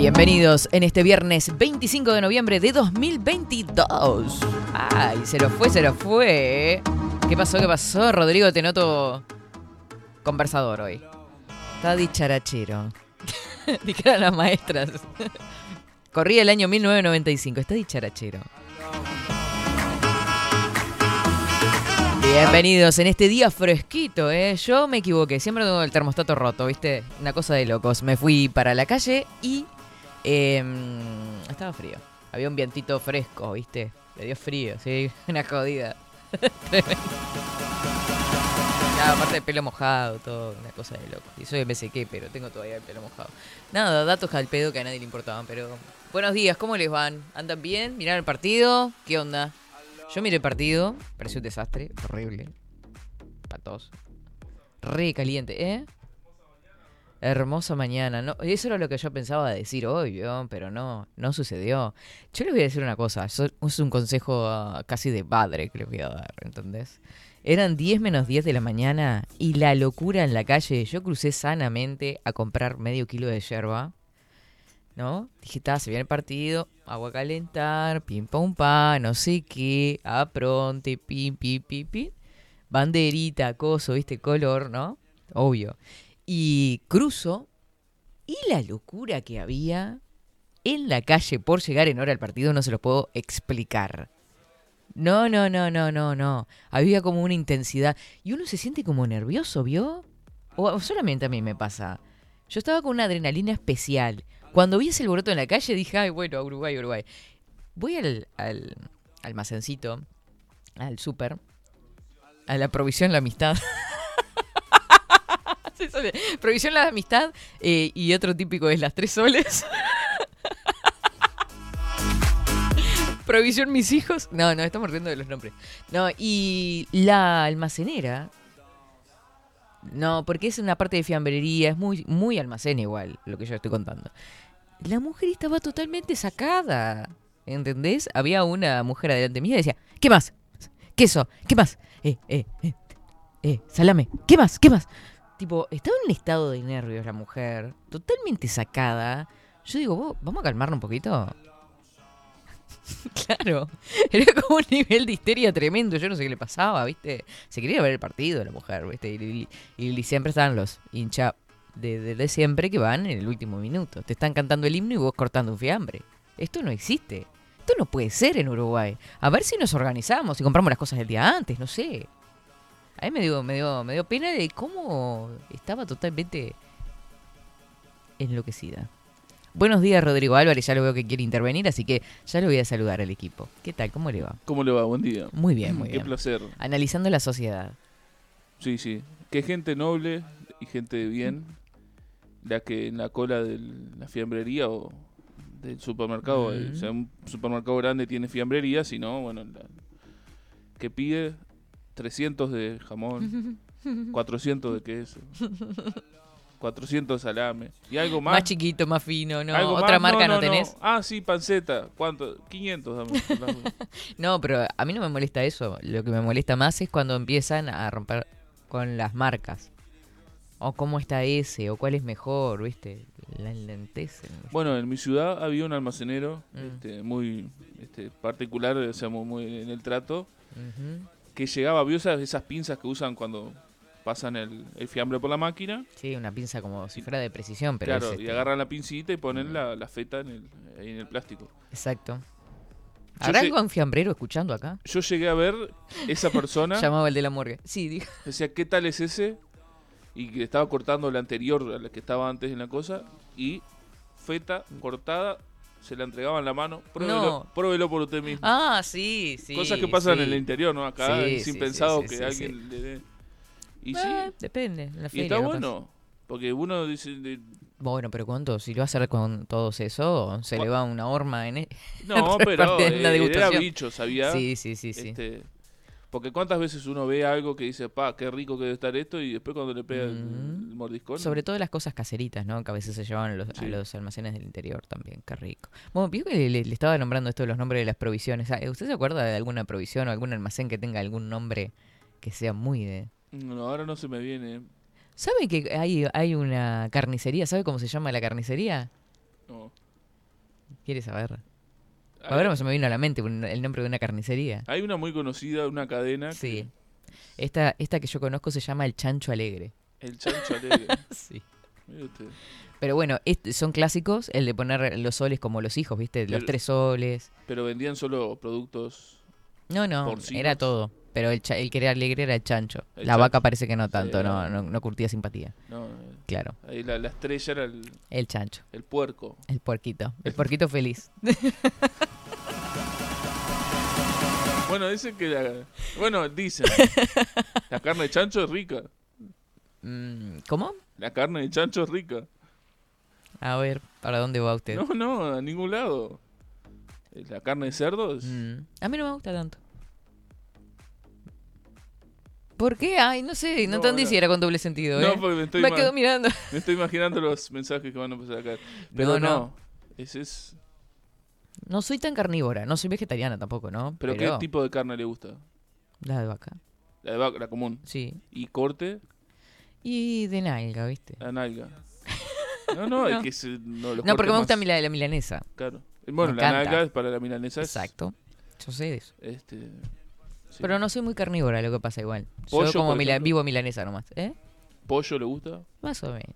Bienvenidos en este viernes 25 de noviembre de 2022. Ay, se lo fue, se lo fue. ¿Qué pasó, qué pasó? Rodrigo, te noto conversador hoy. Está dicharachero. Dijeron las maestras. Corría el año 1995, está dicharachero. Bienvenidos en este día fresquito, ¿eh? Yo me equivoqué, siempre tengo el termostato roto, ¿viste? Una cosa de locos. Me fui para la calle y em, estaba frío. Había un vientito fresco, ¿viste? Le dio frío, sí, una jodida. Nada, aparte del pelo mojado, todo, una cosa de loco. Y soy MSQ, pero tengo todavía el pelo mojado. Nada, datos al pedo que a nadie le importaban, pero... Buenos días, ¿cómo les van? ¿Andan bien? ¿Miraron el partido? ¿Qué onda? Yo miré el partido, pareció un desastre, horrible. Patos. Re caliente, ¿eh? Hermosa mañana. No, eso era lo que yo pensaba decir hoy, pero no, no sucedió. Yo les voy a decir una cosa, es un consejo ah, casi de padre que les voy a dar, ¿entendés? Eran 10 menos 10 de la mañana y la locura en la calle. Yo crucé sanamente a comprar medio kilo de yerba. ¿No? Dije, se viene el partido, agua a calentar, pim pum pa, no sé qué, apronte, pim, pim, pim, pim. Banderita, coso, viste, color, ¿no? Obvio. Y cruzo y la locura que había en la calle por llegar en hora al partido no se lo puedo explicar. No, no, no, no, no, no. Había como una intensidad. Y uno se siente como nervioso, ¿vio? O, o solamente a mí me pasa. Yo estaba con una adrenalina especial. Cuando vi ese alboroto en la calle dije, ay, bueno, Uruguay, Uruguay. Voy al, al almacencito, al súper, a la provisión La Amistad. Provisión La Amistad eh, y otro típico es las tres soles. Provisión mis hijos. No, no, estamos riendo de los nombres. No, y la almacenera. No, porque es una parte de fiambrería, es muy, muy almacén igual, lo que yo estoy contando. La mujer estaba totalmente sacada. ¿Entendés? Había una mujer adelante mía y decía, ¿qué más? Queso, ¿qué más? Eh, eh, eh, eh, salame, ¿qué más? ¿Qué más? Tipo, estaba en un estado de nervios la mujer, totalmente sacada. Yo digo, "Vos, vamos a calmarnos un poquito. Claro, era como un nivel de histeria tremendo, yo no sé qué le pasaba, ¿viste? Se quería ver el partido la mujer, ¿viste? Y, siempre estaban los hinchas de, de- de siempre que van en el último minuto. Te están cantando el himno y vos cortando un fiambre. Esto no existe. Esto no puede ser en Uruguay. A ver si nos organizamos y compramos las cosas el día antes, no sé. A mí me dio, me dio, me dio pena de cómo estaba totalmente enloquecida. Buenos días, Rodrigo Álvarez. Ya lo veo que quiere intervenir, así que ya lo voy a saludar al equipo. ¿Qué tal? ¿Cómo le va? ¿Cómo le va? Buen día. Muy bien, muy Qué bien. placer. Analizando la sociedad. Sí, sí. Qué gente noble y gente de bien la que en la cola de la fiambrería o del supermercado, eh, o sea, un supermercado grande tiene fiambrería, si no, bueno, la- que pide 300 de jamón, 400 de queso, 400 de salame y algo Más, más. chiquito, más fino, ¿no? algo ¿Otra más. marca no, tenés? Ah, sí, panceta. ¿Cuánto? 500 dame. dame. No, pero a mí no me molesta eso. Lo que me molesta más es cuando empiezan a romper con las marcas. O cómo está ese, o cuál es mejor, ¿viste? La enlentecen. Bueno, en mi ciudad había un almacenero Mm. este, muy este, particular, o sea, muy, muy en el trato. Que llegaba, ¿vio esas, esas pinzas que usan cuando pasan el, el fiambre por la máquina? Sí, una pinza como si fuera de precisión, pero claro, es y este- agarran la pincita y ponen la, la feta en el, en el plástico. Exacto. ¿Habrá algún fiambrero escuchando acá? Yo llegué a ver esa persona, Llamaba el de la morgue. Sí, dijo. decía, ¿qué tal es ese? y que estaba cortando la anterior la que estaba antes en la cosa y feta cortada se la entregaba en la mano. Pruébelo, No. pruébelo por usted mismo. Ah, sí, sí. Cosas que pasan sí. en el interior, ¿no? Acá Sí, es impensado que alguien le dé. Y Eh, depende. en la y está bueno. Porque uno dice, de- Bueno, pero ¿cuánto? Si lo va a hacer con todos eso, se le va una horma en... e- no, pero eh, la era bicho, ¿sabía? Sí, sí, sí, sí. Porque cuántas veces uno ve algo que dice, pa, qué rico que debe estar esto, y después cuando le pega el- Mm. el, mordiscón. Sobre todo las cosas caseritas, ¿no? Que a veces se llevaban a los, a Sí. los almacenes del interior también. Qué rico. Bueno, vio que le, le estaba nombrando esto de los nombres de las provisiones. Ah, ¿Usted se acuerda de alguna provisión o algún almacén que tenga algún nombre que sea muy de... No, ahora no se me viene. ¿Sabe que hay, hay una carnicería? ¿Sabe cómo se llama la carnicería? No. ¿Quiere saber? Ahora se me vino a la mente el nombre de una carnicería. hay una muy conocida, una cadena. Sí. Esta, esta que yo conozco se llama el Chancho Alegre. el chancho alegre. Sí. Pero bueno, son clásicos el de poner los soles como los hijos, ¿viste? Los Pero- tres soles. Pero vendían solo productos. No, no, porcinos. era todo. Pero el, cha- el que era alegre era el chancho. El la chancho. vaca parece que no tanto, no, no, no curtía simpatía. No, Claro, ahí la, la estrella era el, el chancho, el puerco. el puerquito, el puerquito feliz. Bueno, dicen que la. Bueno, dicen. la carne de chancho es rica. Mm, ¿Cómo? La carne de chancho es rica. A ver, ¿para dónde va usted? No, no, a ningún lado. Eh, La carne de cerdo es. Mm, a mí no me gusta tanto. ¿Por qué? Ay, no sé, no, No, entendí no. si era con doble sentido, No, ¿eh? porque me estoy, Me quedo mirando. me estoy imaginando los mensajes que van a empezar acá. Pero No, no, no. Ese es. No soy tan carnívora, no soy vegetariana tampoco, ¿no? ¿Pero, qué tipo de carne le gusta? La de vaca, La de vaca, la común. sí. Y corte, Y de nalga, ¿viste? la nalga. No, no, es No. que se, no, los No, porque me gusta más- la, la milanesa. Claro. Bueno, Me la encanta. nalga es para la milanesa. es, Exacto. Yo sé de eso. Este, sí. Pero no soy muy carnívora, lo que pasa igual. Pollo, Yo como por mila- ejemplo. vivo milanesa nomás. ¿Eh? ¿Pollo le gusta? Más o menos.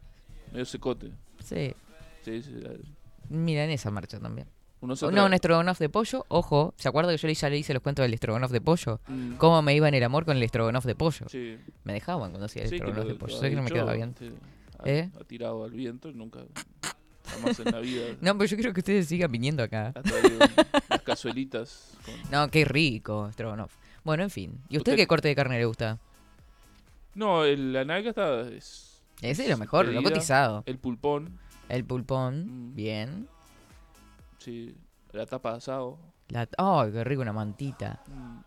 Medio secote. Sí. Sí, sí. la- Milanesa marcha también. Uno se No, atrae- un estrogonoff de pollo. Ojo, ¿se acuerda que yo le- ya le hice los cuentos del estrogonoff de pollo? Mm, ¿Cómo me iba en el amor con el estrogonoff de pollo? Sí. Me dejaban cuando hacía el Sí, que estrogonoff lo- de pollo. lo Sé ha que no me dicho, quedaba bien. sí, ha, ¿Eh? ha tirado al viento y nunca, jamás en la vida No, pero yo creo que ustedes sigan viniendo acá. ha traído las cazuelitas. con- No, qué rico, estrogonoff. Bueno, en fin. ¿Y usted Usted- qué corte de carne le gusta? No, el, la nalga está... Es, Ese es lo mejor, lo cotizado. El pulpón, El pulpón, Mm. bien. sí. La tapa de asado. La... ¡Ay, qué rico, una mantita! mm,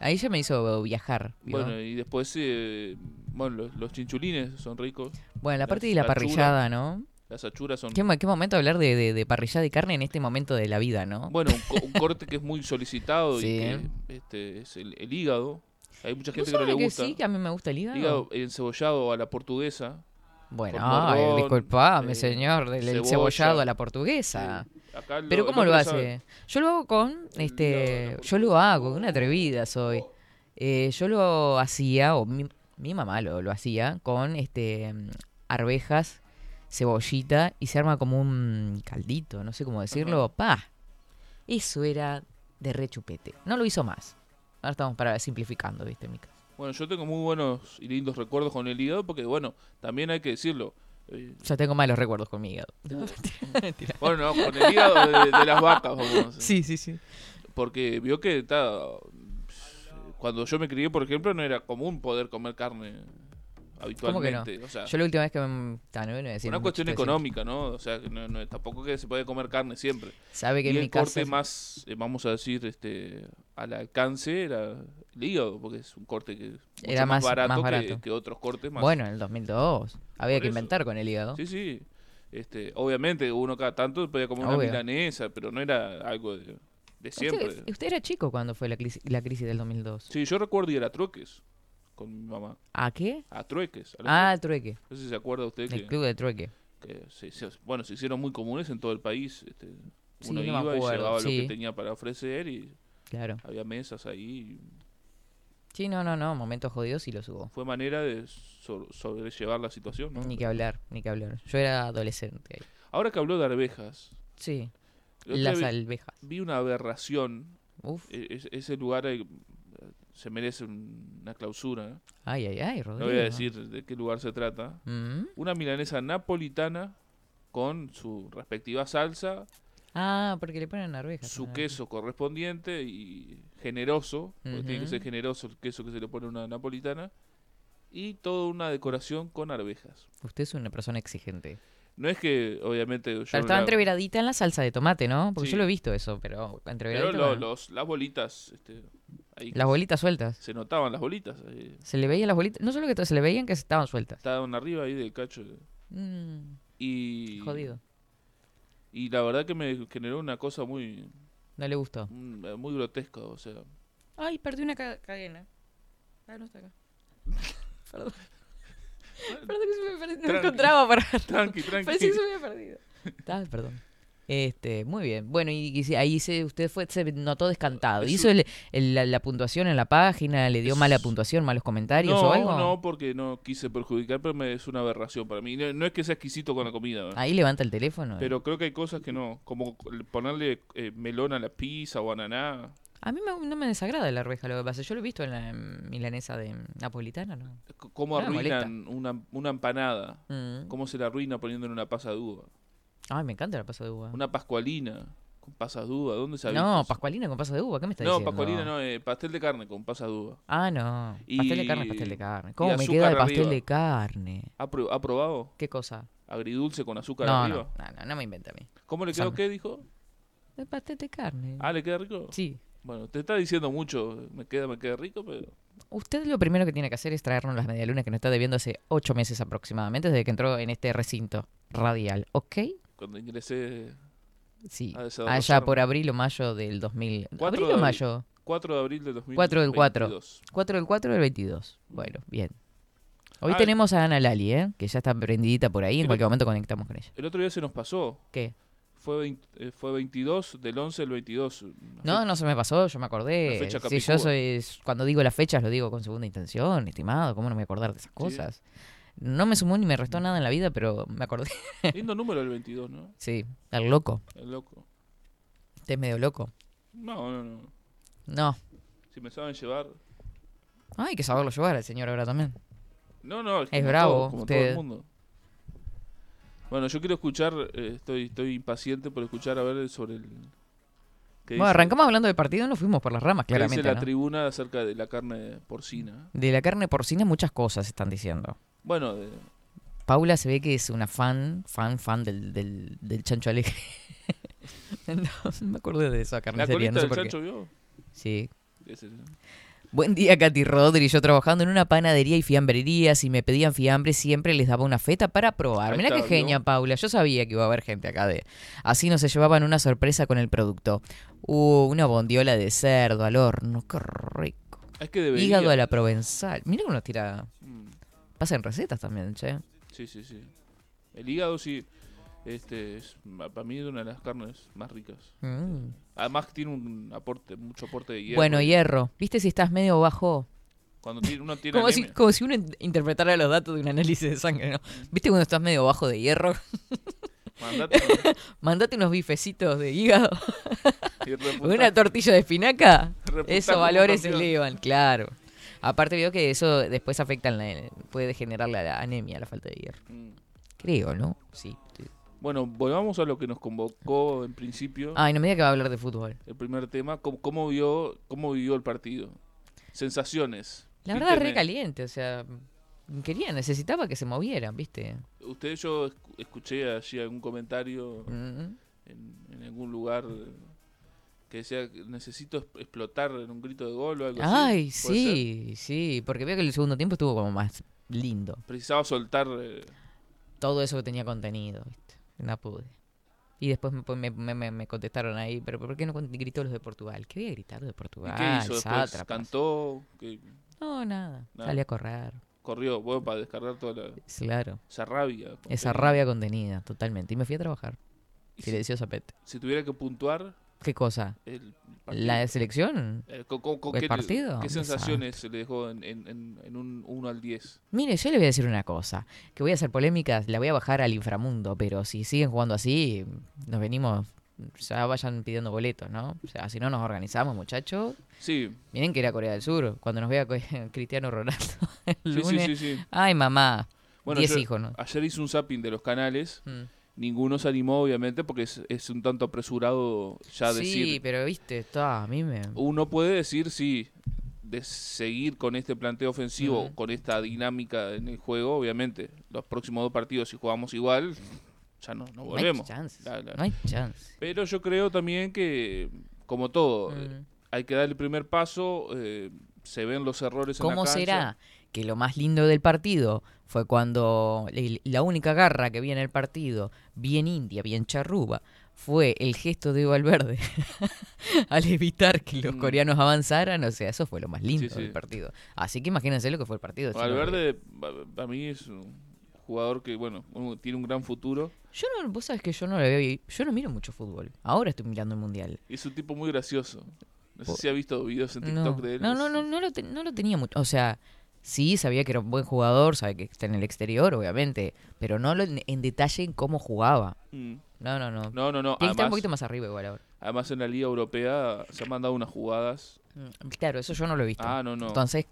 Ahí ya me hizo viajar. ¿vio? Bueno, y después, eh, bueno, los, los chinchulines son ricos. Bueno, la la- parte de la la parrillada, ¿no? Las achuras son... ¿Qué, mo- qué momento hablar de, de, de parrillada y carne en este momento de la vida, ¿no? Bueno, un, co- un corte que es muy solicitado Sí. y que este, es el, el hígado. Hay mucha ¿Vos gente que no le gusta. sí, que a mí me gusta el hígado? Hígado encebollado a la portuguesa. Bueno, morrón, disculpame, eh, señor, del el cebolla. cebollado a la portuguesa. ¿Pero cómo lo hace? sabe. Yo lo hago con, este, de yo lo hago, una atrevida soy. Eh, yo lo hacía, o mi, mi mamá lo, lo hacía, con este arvejas, cebollita, y se arma como un caldito, no sé cómo decirlo. Pa, eso era de rechupete. No lo hizo más. Ahora estamos para simplificando, viste, Mica. Bueno, yo tengo muy buenos y lindos recuerdos con el hígado porque, bueno, también hay que decirlo. eh, Ya tengo malos recuerdos con mi hígado. Mentira. bueno, no, con el hígado de, de las vacas, vamos. Sí, sí, sí. Porque vio que está... Cuando yo me crié, por ejemplo, no era común poder comer carne ¿Cómo que no? habitualmente. O sea, Yo la última vez que me... ta, no, no decir una cuestión económica, ¿no? O sea, que tampoco que se puede comer carne siempre. Sabe que y en el mi corte casa... más, eh, vamos a decir, este al alcance era el hígado, porque es un corte que Era más, más- barato, más que- barato. Que, otros cortes más. Bueno, en el 2002. Había Por que eso. inventar con el hígado. Sí, sí. Este, obviamente uno cada tanto podía comer una Obvio. milanesa, pero no era algo de, de siempre. Usted, usted era chico cuando fue la crisis, la crisis del 2002. Sí, yo recuerdo ir a trueques con mi mamá. ¿A qué? A trueques. a Ah, el trueque. trueques. No sé si se acuerda usted El que, club de trueque. que se, se- bueno, se hicieron muy comunes en todo el país. Este, Sí, uno no iba y llevaba lo que tenía para ofrecer y Claro. había mesas ahí. Sí, no, no, no. Momentos jodidos y los hubo. Fue manera de so- sobrellevar la situación. ¿no? Ni que hablar, ni que hablar. Yo era adolescente ahí. Ahora que habló de arvejas, Sí. Las día alvejas. vi, vi una aberración. Uf. E- es- ese lugar, eh, se merece un- una clausura. ¿eh? Ay, ay, ay, No Rodrigo. voy a decir de qué lugar se trata. Mm. Una milanesa napolitana con su respectiva salsa, Ah, porque le ponen arvejas. su queso correspondiente y generoso, porque tiene que ser generoso el queso que se le pone a una napolitana, y toda una decoración con arvejas. Usted es una persona exigente. No es que, obviamente, yo Pero estaba la- entreveradita en la salsa de tomate, ¿no? Porque Sí. yo lo he visto eso, pero Pero entreveradita. lo- bueno. los, las bolitas, este, ahí Las bolitas sueltas. se notaban las bolitas, ahí, Se le veían las bolitas. No solo que se le veían que estaban sueltas. estaban arriba ahí del cacho. Mm, Y, jodido. y la verdad que me generó una cosa muy, No le gustó. mm, muy grotesca, o sea, Ay, perdí una ca- cadena. Ah, no está acá. Perdón. Perdón que se me perdió. No encontraba para. tranqui, tranqui. Parecía que se me había perdido. Está, perdón. Este, muy bien. Bueno, y, ahí se, usted fue, se notó descantado. Es ¿Hizo el- el- la, la puntuación en la página? ¿Le dio Es- mala puntuación, malos comentarios no, o algo? no, porque no quise perjudicar, pero me, es una aberración para mí. No, no es que sea exquisito con la comida. Ahí levanta el teléfono. eh. pero creo que hay cosas que no, como ponerle eh, melón a la pizza o ananá. A mí me- no me desagrada la arveja, lo que pasa. Yo lo he visto en la milanesa de napolitana, ¿no? C- ¿Cómo No arruinan una, una empanada? Mm. ¿Cómo se la arruina poniéndole una pasa de uva? Ay, me encanta la pasa de uva. Una pascualina con pasas de uva. ¿Dónde se ha No, pascualina con pasa de uva, ¿qué me está No, diciendo? pascualina no, eh, pastel de carne con pasas de uva. Ah, no. Pastel de carne, pastel de carne. ¿Cómo me queda el pastel arriba. de carne? ¿Ha, pro- ha probado? ¿Qué cosa? Agridulce con azúcar No, no, arriba. no, no, no me inventa a mí. ¿Cómo le quedó Sam. qué, dijo? El pastel de carne. Ah, ¿le queda rico? Sí. Bueno, te está diciendo mucho, me queda, me queda rico, pero... Usted lo primero que tiene que hacer es traernos las medialunas que nos está debiendo hace ocho meses aproximadamente, desde que entró en este recinto radial, ¿ok? Cuando ingresé Sí. Allá por abril o mayo del 2000. Cuatro ¿Abril de o mayo? 4 de abril del 2022. 4 del 4. 4 del 4 del 22. Bueno, bien. Hoy Ah, tenemos a Ana Lali, ¿eh? Que ya está prendidita por ahí. En cualquier momento conectamos con ella. El otro día se nos pasó. ¿Qué? Fue, 20 eh, fue 22 del 11 al 22. Una No, no se me pasó, yo me acordé. fecha Sí, yo soy. Cuando digo las fechas, lo digo con segunda intención, estimado. ¿Cómo no me voy a acordar de esas cosas? No me sumó ni me restó nada en la vida, pero me acordé. Lindo número el 22, ¿no? Sí, el loco. El loco. Usted es medio loco. No, no, no. No. Si me saben llevar. Hay que saberlo llevar al señor ahora también. No, no. Es como bravo, todo, como todo usted. el mundo. Bueno, yo quiero escuchar. eh, estoy, estoy impaciente por escuchar a ver sobre el. ¿qué Bueno, dice- arrancamos hablando del partido y nos fuimos por las ramas, qué dice claramente. la ¿no? tribuna acerca de la carne porcina? De la carne porcina muchas cosas están diciendo. Bueno, de- Paula se ve que es una fan, fan, fan del, del, del chancho alegre. no, me acuerdo de esa la carnicería, colita no sé del por qué. chancho vio. Sí. Ese- Buen día, Katy Rodri. Yo trabajando en una panadería y fiambrería. Si me pedían fiambre, siempre les daba una feta para probar. Mira qué genia, Paula. Yo sabía que iba a haber gente acá de. Así no se llevaban una sorpresa con el producto. Uh, una bondiola de cerdo al horno. Qué rico. Es que debería. Hígado a la provenzal. Mira que uno tira. Mm. Pasa en recetas también, che. Sí, sí, sí. El hígado sí, este es para mí es una de las carnes más ricas. Mm. Además tiene un aporte, mucho aporte de hierro. Bueno, hierro. ¿Viste si estás medio bajo? Cuando tiene, uno tiene Como si, como si uno in- interpretara los datos de un análisis de sangre, ¿no? ¿Viste cuando estás medio bajo de hierro? Mandate Mandate unos bifecitos de hígado. Una tortilla de espinaca. Esos valores se elevan, claro. Aparte veo que eso después afecta, en la- puede generar la, la anemia, la falta de hierro. Mm. Creo, ¿no? Sí. Bueno, volvamos a lo que nos convocó en principio. Ay, no me diga que va a hablar de fútbol. El primer tema, ¿cómo, cómo vio cómo vivió el partido? Sensaciones. La verdad, re Pínteme. caliente, o sea, quería, necesitaba que se movieran, ¿viste? Usted, yo escu- escuché allí algún comentario Mm. en, en algún lugar que decía que necesito es- explotar en un grito de gol o algo así. Ay, sí, sí, porque veo que el segundo tiempo estuvo como más lindo. Precisaba soltar. eh, Todo eso que tenía contenido, ¿viste? No pude. Y después me, me, me- me- me contestaron ahí, pero ¿por qué no gritó los de Portugal? ¿Qué voy a gritar los de ¿Y Portugal? qué hizo después? ¿Cantó? ¿Qué- No, nada. Nada. Salí a correr. corrió? Bueno, para descargar toda la, Claro. esa rabia. Esa rabia contenida, totalmente. Y me fui a trabajar. Y si, Zapete. si tuviera que puntuar ¿Qué cosa? el partido, ¿La selección? eh, ¿El ¿qué, partido? ¿Qué sensaciones se le dejó en, en, en, en un 1 al 10? Mire, yo le voy a decir una cosa. Que voy a hacer polémicas, la voy a bajar al inframundo. Pero si siguen jugando así, nos venimos ya vayan pidiendo boletos, ¿no? O sea, si no nos organizamos, muchachos. Sí, Miren que era Corea del Sur, cuando nos vea Cristiano Ronaldo el sí, sí, lunes. sí, sí. Ay, mamá. Bueno, Diez yo hijos, ¿no? ayer hice un zapping de los canales. Mm. Ninguno se animó, obviamente, porque es, es un tanto apresurado ya sí, decir. pero viste, está, a mí me... Uno puede decir, sí, de seguir con este planteo ofensivo, con esta dinámica en el juego, obviamente, los próximos dos partidos, si jugamos igual, ya no, no No hay volvemos. chance. La- la- No hay chance. Pero yo creo también que, como todo, eh, hay que dar el primer paso, eh, se ven los errores en la ¿Cómo será que lo más lindo del partido fue cuando la única garra que vi en el partido, bien india, bien charruba, fue el gesto de Valverde al evitar que los Mm. coreanos avanzaran? O sea, eso fue lo más lindo Sí, sí. del partido. Así que imagínense lo que fue el partido. Valverde, para mí es un jugador que, bueno, tiene un gran futuro. Yo no, vos sabés que yo no le veo, yo no miro mucho fútbol. Ahora estoy mirando el mundial. Es un tipo muy gracioso. No sé si ha visto videos en No, TikTok de él. no, no, no, no lo, no lo tenía mucho. O sea, sí sabía que era un buen jugador, sabía que está en el exterior, obviamente, pero no lo, en, en detalle en cómo jugaba. Mm. No, no, no. No, no, no. Que estar un Además, poquito más arriba igual ahora. además en la Liga Europea se han mandado unas jugadas. Mm, Claro, eso yo no lo he visto. Ah, no, no. Entonces,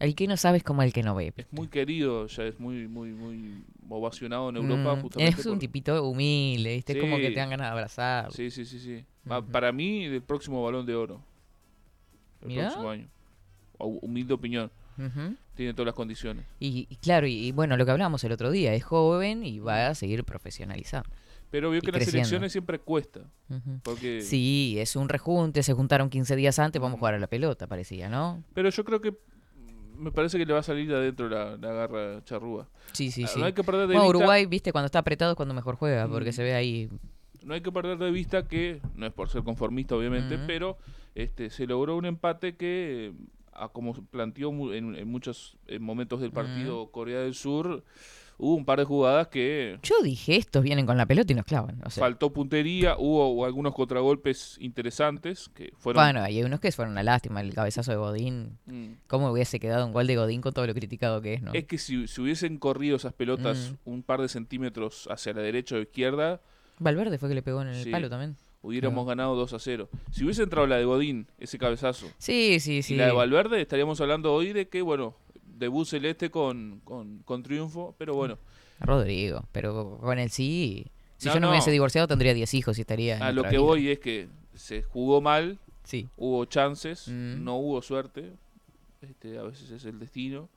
el que no sabe es como el que no ve. Es muy querido, ya es muy, muy, muy ovacionado en Europa. Mm, justamente es un por- tipito humilde, ¿viste? Es como que te dan ganas de abrazar. Sí, sí, sí, sí. Para mí, el próximo balón de oro. El Mirá. próximo año. Humilde opinión. Tiene todas las condiciones. y, y claro, y, y bueno, lo que hablábamos el otro día, es joven y va a seguir profesionalizando. Pero veo Y que las creciendo. elecciones siempre cuesta. Porque... Sí, es un rejunte, se juntaron 15 días antes, vamos a jugar a la pelota, parecía, ¿no? Pero yo creo que me parece que le va a salir de adentro la, la garra charrúa. Sí, sí, Ah, sí. No hay que perder de Bueno, vista, Uruguay, viste, cuando está apretado es cuando mejor juega, porque Mm. se ve ahí. no hay que perder de vista que no es por ser conformista obviamente, pero este se logró un empate que a como planteó en, en muchos eh, momentos del partido Corea del Sur hubo un par de jugadas que Yo dije, estos vienen con la pelota y nos clavan. O sea, faltó puntería, hubo algunos contragolpes interesantes que fueron bueno, hay unos que fueron una lástima, el cabezazo de Godín. Mm. ¿Cómo hubiese quedado un gol de Godín con todo lo criticado que es, no? Es que si, si hubiesen corrido esas pelotas Mm. un par de centímetros hacia la derecha o izquierda, Valverde fue que le pegó en el Sí. palo también. Hubiéramos ganado 2 a 0. Si hubiese entrado la de Godín, ese cabezazo, Sí, sí, sí. y la de Valverde, estaríamos hablando hoy de que, bueno, debut celeste con, con, con triunfo, pero bueno, Rodrigo, pero con el sí. Si No, yo no, me hubiese divorciado, tendría 10 hijos y estaría. en a lo que vida. voy es que se jugó mal, Sí. hubo chances, Mm. no hubo suerte, este, a veces es el destino,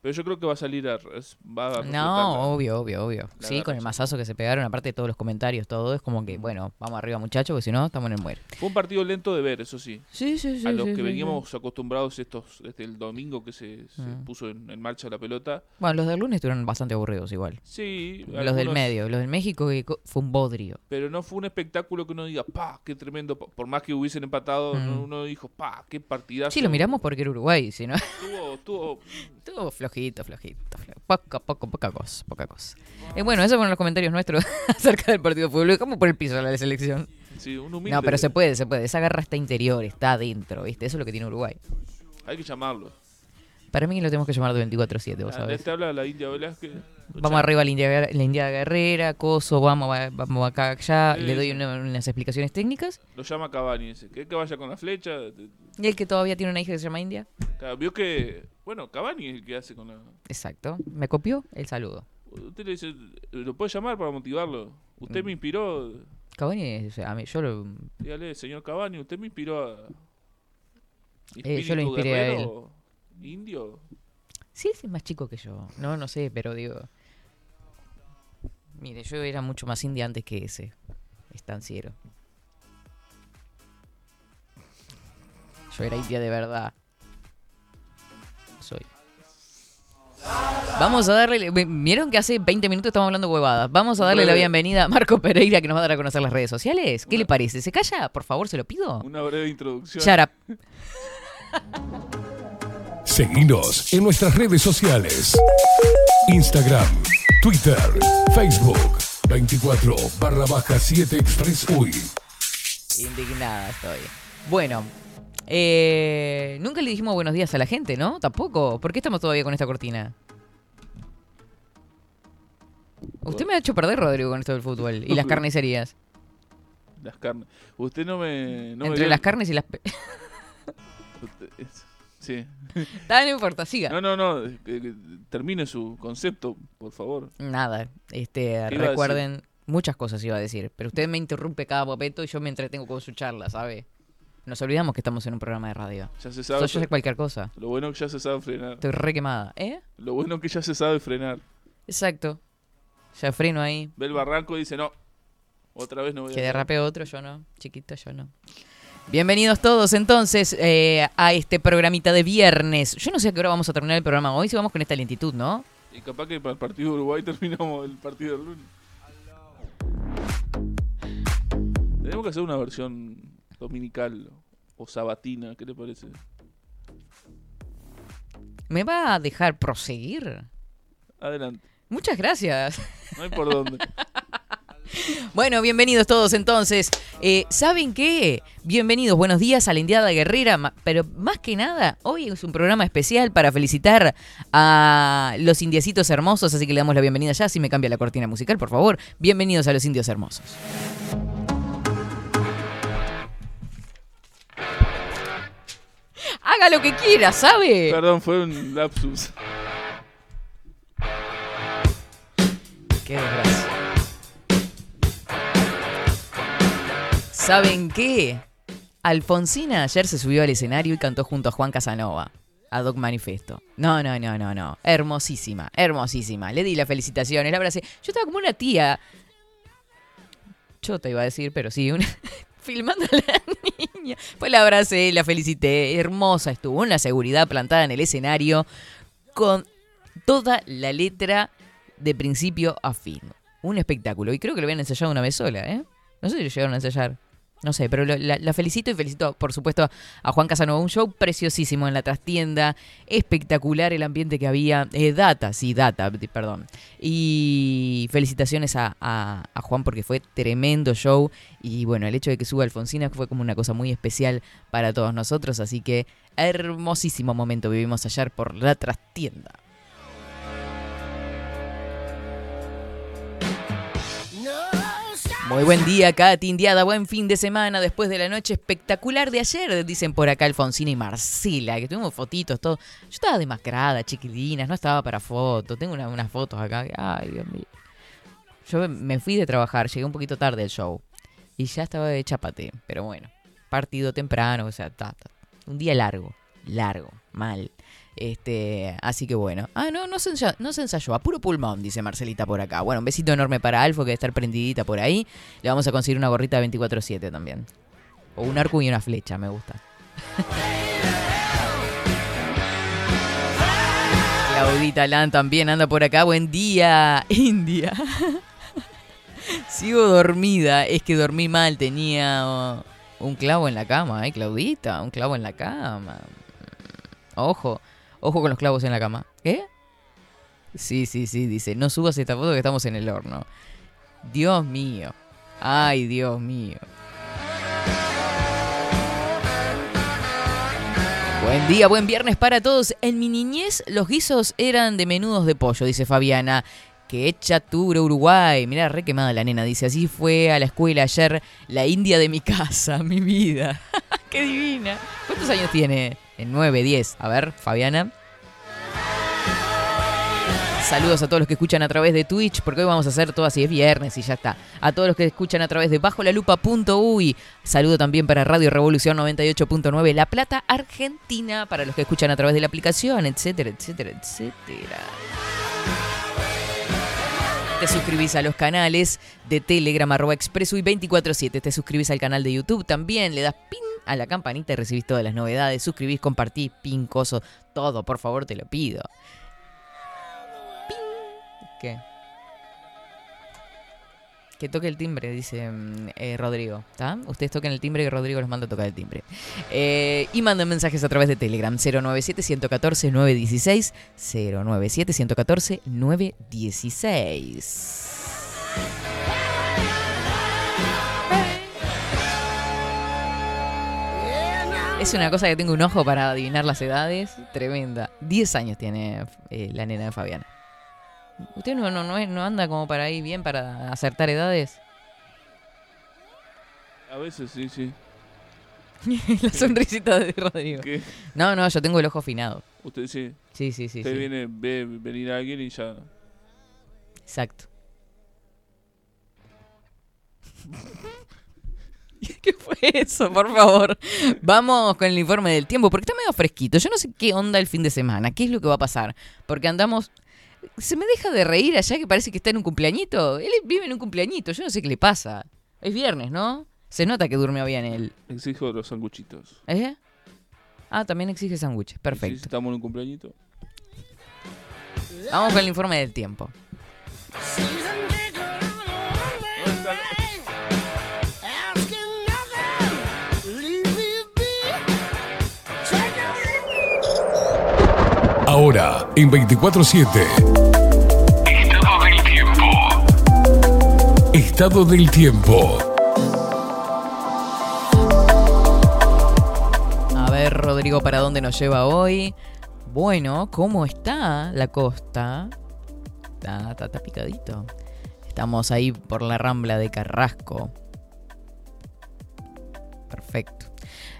pero yo creo que va a salir a, va a No, obvio, obvio, obvio. la Sí, con el mazazo que se pegaron, aparte de todos los comentarios, todo, es como que, bueno, vamos arriba muchachos, porque si no, estamos en el muere. Fue un partido lento de ver, eso sí. Sí, sí, sí. a los sí, que sí, veníamos acostumbrados estos desde el domingo que se, se Mm. puso en, en marcha la pelota. Bueno, los del lunes estuvieron bastante aburridos igual. Sí, Los del medio, los del México que fue un bodrio. Pero no fue un espectáculo que uno diga, pa, qué tremendo. pa". Por más que hubiesen empatado, Mm. no- uno dijo, pa, qué partidazo. Sí, lo miramos porque era Uruguay, si no. Estuvo- Estuvo flojito, flojito, flo- Poco, poco, poca cosa, poca cosa. Eh, bueno, esos fueron los comentarios nuestros acerca del partido de fútbol. Dejamos por el piso a la selección. sí, un humilde. No, pero se puede, se puede. Esa garra está interior, está adentro, ¿viste? Eso es lo que tiene Uruguay. Hay que llamarlo. Para mí lo tenemos que llamar de 24-7, vos Ah, sabés. Te habla la India Velázquez. Vamos arriba a la India, la India Guerrera, Coso, vamos, va- vamos acá, allá. Sí, Le doy una- unas explicaciones técnicas. Lo llama Cavani. Dice, ¿qué que vaya con la flecha? Y el que todavía tiene una hija que se llama India. Claro, Vio que, bueno, Cavani es el que hace con la... Exacto. Me copió el saludo. Usted le dice, lo puede llamar para motivarlo. Usted Mm. me inspiró, Cavani, es- o sea, a mí, yo lo, dígale, señor Cavani, usted me inspiró a... Eh, yo lo inspiré a él. Indio. Sí, ese es más chico que yo. No, no sé, pero digo. Mire, yo era mucho más india antes que ese estanciero. Yo era india de verdad. Vamos a darle. Vieron que hace 20 minutos estamos hablando huevadas. Vamos a darle la bienvenida a Marco Pereira que nos va a dar a conocer las redes sociales. ¿Qué le parece? ¿Se calla? Por favor, se lo pido. Una breve introducción. Shut up. Seguinos en nuestras redes sociales. Instagram, Twitter, Facebook, 24 barra baja 7 Express UI. Indignada estoy. Bueno, eh, nunca le dijimos buenos días a la gente, ¿no? Tampoco. ¿Por qué estamos todavía con esta cortina? Usted me ha hecho perder, Rodrigo, con esto del fútbol y las carnicerías. las carnes. Usted no me. No Entre las carnes y las... pe- Sí. No importa, siga. No, no, no. termine su concepto, por favor. Nada, este, recuerden, muchas cosas iba a decir, pero usted me interrumpe cada momento y yo me entretengo con su charla, ¿sabe? Nos olvidamos que estamos en un programa de radio. Ya se sabe. yo sé cualquier cosa. Lo bueno que ya se sabe frenar. Estoy re quemada. ¿Eh? Lo bueno que ya se sabe frenar. Exacto. Ya freno ahí. Ve el barranco y dice, no. Otra vez no voy a. Que hacer". derrape otro, yo no. Chiquito, yo no. Bienvenidos todos entonces eh, a este programita de viernes. Yo no sé a qué hora vamos a terminar el programa hoy, si vamos con esta lentitud, ¿no? Y capaz que para el partido de Uruguay terminamos el partido del lunes. Tenemos que hacer una versión dominical o sabatina, ¿qué le parece? ¿Me va a dejar proseguir? Adelante. Muchas gracias. No hay por dónde. Bueno, bienvenidos todos entonces. Eh, ¿Saben qué? Bienvenidos, buenos días a la Indiada Guerrera, pero más que nada, hoy es un programa especial para felicitar a los indiecitos hermosos, así que le damos la bienvenida ya, si me cambia la cortina musical, por favor. Bienvenidos a los indios hermosos. Haga lo que quiera, ¿sabe? Perdón, fue un lapsus. Qué desgracia. ¿Saben qué? Alfonsina ayer se subió al escenario y cantó junto a Juan Casanova. A Doc Manifesto. No, no, no, no, no. Hermosísima, hermosísima. Le di las felicitaciones, la abracé. Yo estaba como una tía. Chota iba a decir, pero sí, una... filmando a la niña. Pues la abracé, la felicité. Hermosa estuvo. Una seguridad plantada en el escenario con toda la letra de principio a fin. Un espectáculo. Y creo que lo habían ensayado una vez sola, ¿eh? No sé si lo llegaron a ensayar. No sé, pero la, felicito y felicito, por supuesto, a Juan Casanova. Un show preciosísimo en la trastienda. Espectacular el ambiente que había. Eh, data, sí, data, perdón. Y felicitaciones a- a Juan porque fue tremendo show. Y bueno, el hecho de que suba Alfonsina fue como una cosa muy especial para todos nosotros. Así que hermosísimo momento vivimos ayer por la trastienda. Muy buen día, Katy Indiada. Buen fin de semana después de la noche espectacular de ayer, dicen por acá Alfonsina y Marcela, que tuvimos fotitos, todo. Yo estaba demacrada, chiquilinas, no estaba para fotos. Tengo una- unas fotos acá. Ay, Dios mío. Yo me fui de trabajar, llegué un poquito tarde al show. Y ya estaba de chapate. Pero bueno, partido temprano, o sea, ta, ta. un día largo, largo, mal. Este, así que bueno. Ah, no, no se, ensayó. A puro pulmón, dice Marcelita por acá. Bueno, un besito enorme para Alfo, que debe estar prendidita por ahí. Le vamos a conseguir una gorrita 24-7 también. O un arco y una flecha, me gusta. Claudita Lan también anda por acá. Buen día, India. Sigo dormida. Es que dormí mal. Tenía un clavo en la cama, ¿eh, Claudita? Un clavo en la cama. Ojo. Ojo con los clavos en la cama. ¿Qué? Sí, sí, sí, dice. No subas esta foto que estamos en el horno. Dios mío. Ay, Dios mío. Buen día, buen viernes para todos. En mi niñez los guisos eran de menudos de pollo, dice Fabiana. Que echa tour a Uruguay. Mirá, re quemada la nena. Dice, así fue a la escuela ayer la india de mi casa, mi vida. Qué divina. ¿Cuántos años tiene? En 9, 10. A ver, Fabiana. Saludos a todos los que escuchan a través de Twitch, porque hoy vamos a hacer todo así, es viernes y ya está. A todos los que escuchan a través de bajolalupa.uy. Saludo también para Radio Revolución 98.9 La Plata, Argentina, para los que escuchan a través de la aplicación, etcétera, etcétera, etcétera. Te suscribís a los canales de Telegram, arroba expreso y 24-7. Te suscribís al canal de YouTube también. Le das pin a la campanita y recibís todas las novedades. Suscribís, compartís, pin, coso, todo. Por favor, te lo pido. Pin. ¿Qué? Que toque el timbre, dice mm, eh, Rodrigo. ¿Está? Ustedes toquen el timbre y Rodrigo los manda a tocar el timbre. Eh, y manden mensajes a través de Telegram 097-114-916. 097-114-916. Es una cosa que tengo un ojo para adivinar las edades. Tremenda. 10 años tiene eh, la nena de Fabiana. ¿Usted no, no, no, anda como para ahí bien para acertar edades? A veces sí, sí. la sonrisita de Rodrigo. ¿Qué? No, no, yo tengo el ojo afinado. Usted sí. Sí, sí, sí. Usted sí. viene, ve venir a alguien y ya. Exacto. ¿Qué fue eso, por favor? Vamos con el informe del tiempo, porque está medio fresquito. Yo no sé qué onda el fin de semana, qué es lo que va a pasar. Porque andamos... Se me deja de reír allá que parece que está en un cumpleañito. Él vive en un cumpleañito, yo no sé qué le pasa. Es viernes, ¿no? Se nota que durmió bien él. Exijo los sanguchitos. ¿Eh? Ah, también exige sándwiches. ¿Y Si Perfecto. estamos en un cumpleañito. Vamos con el informe del tiempo. Ahora, en 24-7. Estado del tiempo. Estado del tiempo. A ver, Rodrigo, ¿para dónde nos lleva hoy? Bueno, ¿cómo está la costa? Está, está, está picadito. Estamos ahí por la rambla de Carrasco. Perfecto.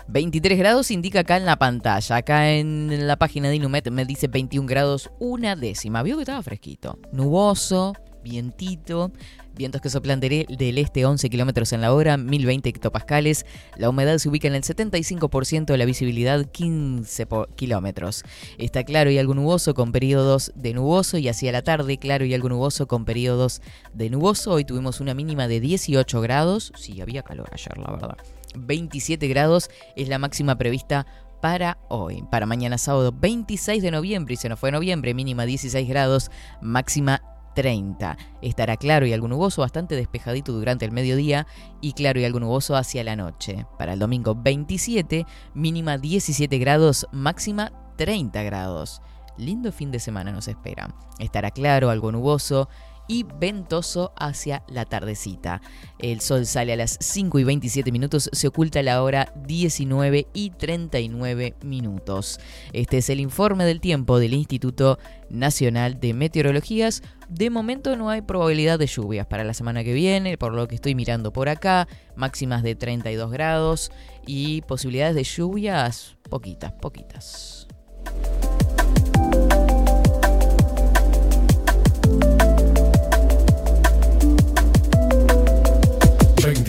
23 grados indica acá en la pantalla. Acá en la página de Inumet me dice 21 grados una décima. Vio que estaba fresquito. Nuboso, vientito. Vientos que soplan del este 11 kilómetros en la hora, 1020 hectopascales. La humedad se ubica en el 75%, la visibilidad 15 po- kilómetros. Está claro y algo nuboso con periodos de nuboso y hacia la tarde claro y algo nuboso con periodos de nuboso. Hoy tuvimos una mínima de 18 grados. Sí, había calor ayer, la verdad. 27 grados es la máxima prevista para hoy. Para mañana sábado 26 de noviembre, y se nos fue noviembre, mínima 16 grados, máxima 30. Estará claro y algo nuboso, bastante despejadito durante el mediodía y claro y algo nuboso hacia la noche. Para el domingo 27, mínima 17 grados, máxima 30 grados. Lindo fin de semana nos espera. Estará claro, algo nuboso y ventoso hacia la tardecita. El sol sale a las 5 y 27 minutos, se oculta a la hora 19 y 39 minutos. Este es el informe del tiempo del Instituto Nacional de Meteorologías. De momento no hay probabilidad de lluvias para la semana que viene, por lo que estoy mirando por acá, máximas de 32 grados y posibilidades de lluvias poquitas, poquitas.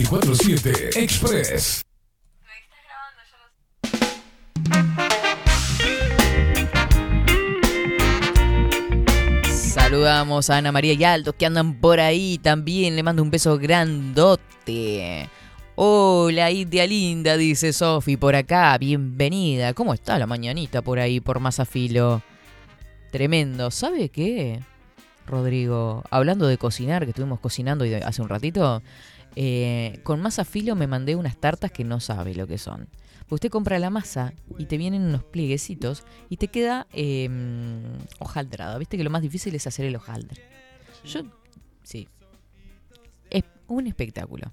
24-7 Express. Saludamos a Ana María y Aldo que andan por ahí también. Le mando un beso grandote. Hola, Idia linda, dice Sofi por acá. Bienvenida. ¿Cómo está la mañanita por ahí, por Mazafilo? Tremendo. ¿Sabe qué, Rodrigo? Hablando de cocinar, que estuvimos cocinando hace un ratito, eh, con Mazafilo me mandé unas tartas que no sabe lo que son. Usted compra la masa y te vienen unos plieguecitos y te queda eh, hojaldrada. Viste que lo más difícil es hacer el hojaldre. Yo, sí. Es un espectáculo.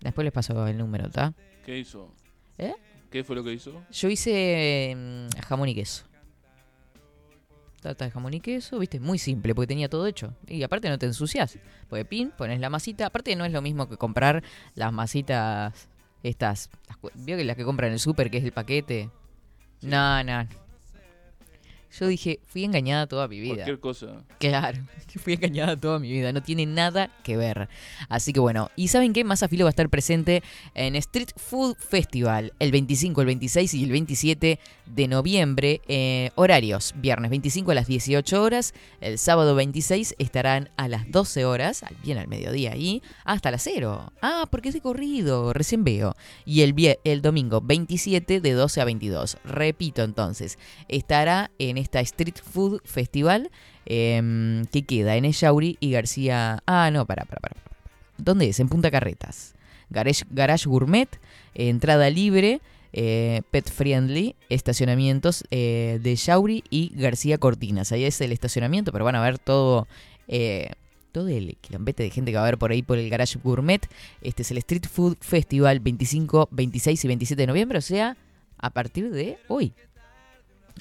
Después les paso el número, ¿está? ¿Qué hizo? ¿Eh? ¿Qué fue lo que hizo? Yo hice mm, jamón y queso. Tarta de jamón y queso, viste, muy simple, porque tenía todo hecho. Y aparte no te ensucias. Porque pin, pones la masita. Aparte no es lo mismo que comprar las masitas estas. Las, cu- ¿Vio que las que compran en el súper, que es el paquete? No, no. Yo dije, fui engañada toda mi vida. Cualquier cosa. Claro, fui engañada toda mi vida, no tiene nada que ver. Así que bueno, ¿y saben qué? Mazafilo va a estar presente en Street Food Festival el 25, el 26 y el 27 de noviembre. eh, horarios, viernes 25 a las 18 horas, el sábado 26 estarán a las 12 horas, bien al mediodía ahí, hasta las 0. Ah, porque es de corrido, recién veo. Y el, el domingo 27 de 12 a 22. Repito entonces, estará en esta Street Food Festival em, que queda en Echauri y García. Ah, no, para, para, para. ¿Dónde es? En Punta Carretas. Garage, Garage Gourmet, entrada libre, eh, pet friendly, estacionamientos eh, de Yauri y García Cortinas. Ahí es el estacionamiento, pero van a ver todo. eh, todo el quilombete de gente que va a haber por ahí por el Garage Gourmet. Este es el Street Food Festival 25, 26 y 27 de noviembre, o sea, a partir de hoy.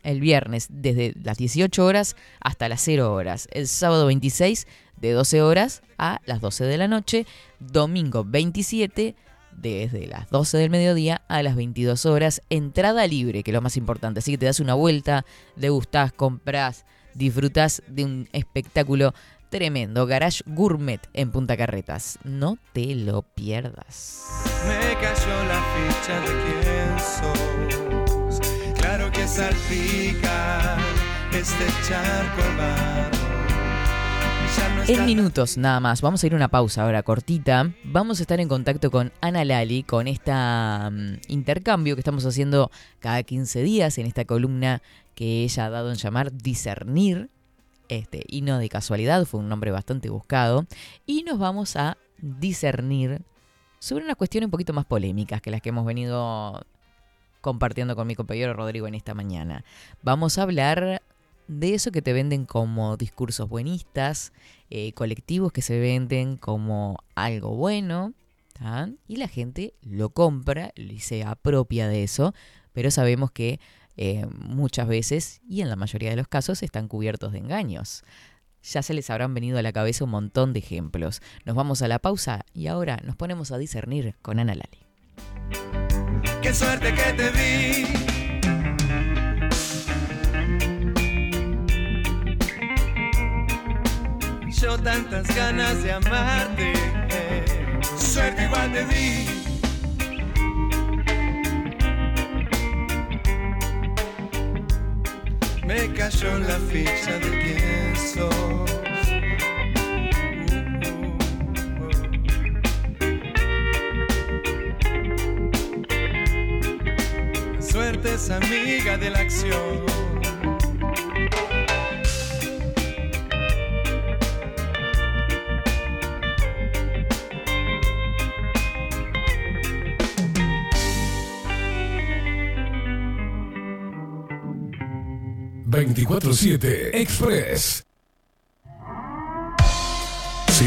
El viernes desde las 18 horas hasta las 0 horas. El sábado 26 de 12 horas a las 12 de la noche. Domingo 27 desde las 12 del mediodía a las 22 horas. Entrada libre, que es lo más importante. Así que te das una vuelta, degustás, comprás, disfrutás de un espectáculo tremendo. Garage Gourmet en Punta Carretas. No te lo pierdas. Me cayó la ficha de quién sos. Que salpica este charco barro. No En minutos nada más, vamos a ir a una pausa ahora cortita. Vamos a estar en contacto con Ana Lali con este intercambio que estamos haciendo cada 15 días en esta columna que ella ha dado en llamar Discernir. Este, y no de casualidad, fue un nombre bastante buscado. Y nos vamos a discernir sobre unas cuestiones un poquito más polémicas que las que hemos venido compartiendo con mi compañero Rodrigo en esta mañana. Vamos a hablar de eso que te venden como discursos buenistas, eh, colectivos que se venden como algo bueno, y la gente lo compra y se apropia de eso, pero sabemos que eh, muchas veces, y en la mayoría de los casos, están cubiertos de engaños. Ya se les habrán venido a la cabeza un montón de ejemplos. Nos vamos a la pausa y ahora nos ponemos a discernir con Ana Lali. Qué suerte que te vi. Yo tantas ganas de amarte. Suerte igual te di. Me cayó la ficha de quién sos. Es amiga de la acción. ...24-7 Express.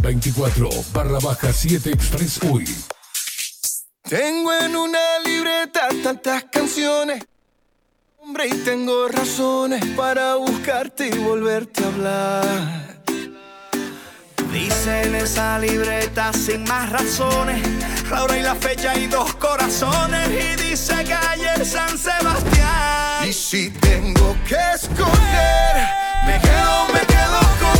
24 barra baja 7 Express UI. Tengo en una libreta tantas canciones. Hombre, y tengo razones para buscarte y volverte a hablar. Dice en esa libreta sin más razones, la hora y la fecha y dos corazones. Y dice calle San Sebastián. Y si tengo que escoger, me quedo, me quedo contigo.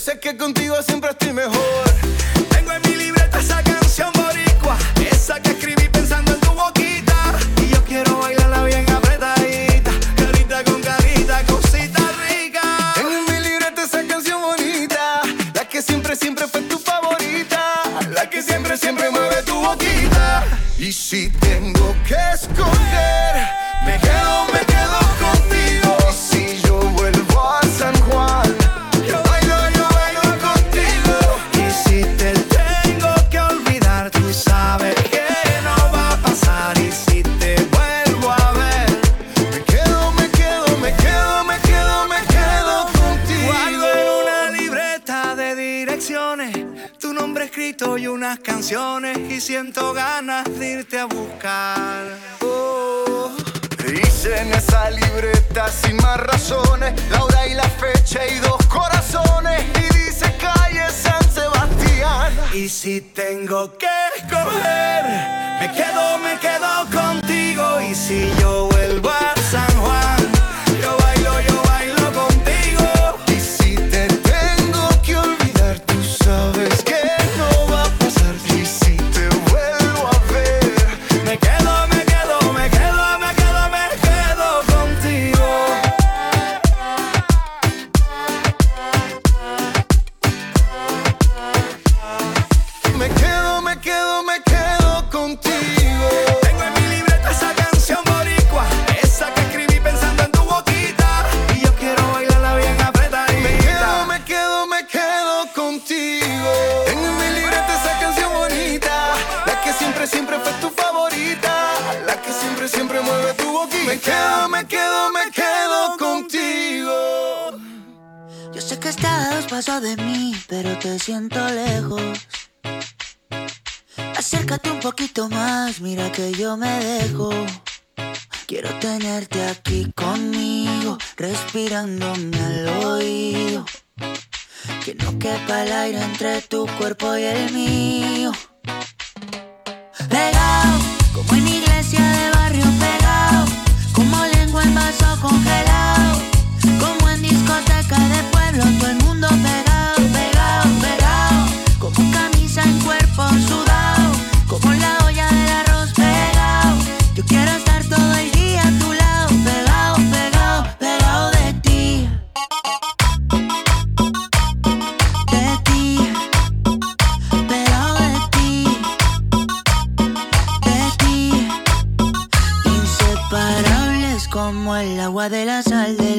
Sé que contigo siempre estoy mejor. Estás pasos de mí, pero te siento lejos. Acércate un poquito más, mira que yo me dejo. Quiero tenerte aquí conmigo, respirándome al oído. que no quepa el aire entre tu cuerpo y el mío. Pegado, como en iglesia de barrio pegado, como lengua en vaso congelado, agua de la sal del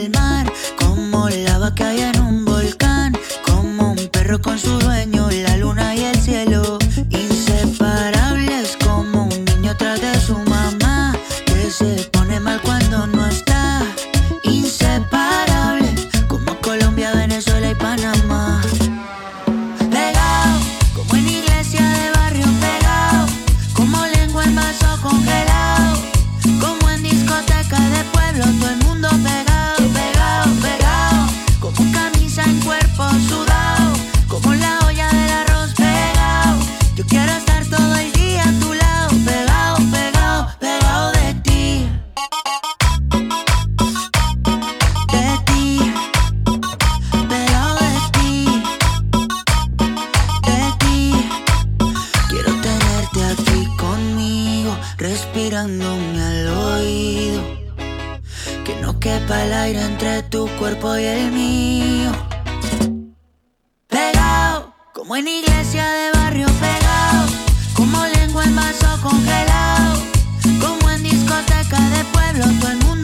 de barrio pegado, como lengua en vaso congelado, como en discoteca de pueblo, todo el mundo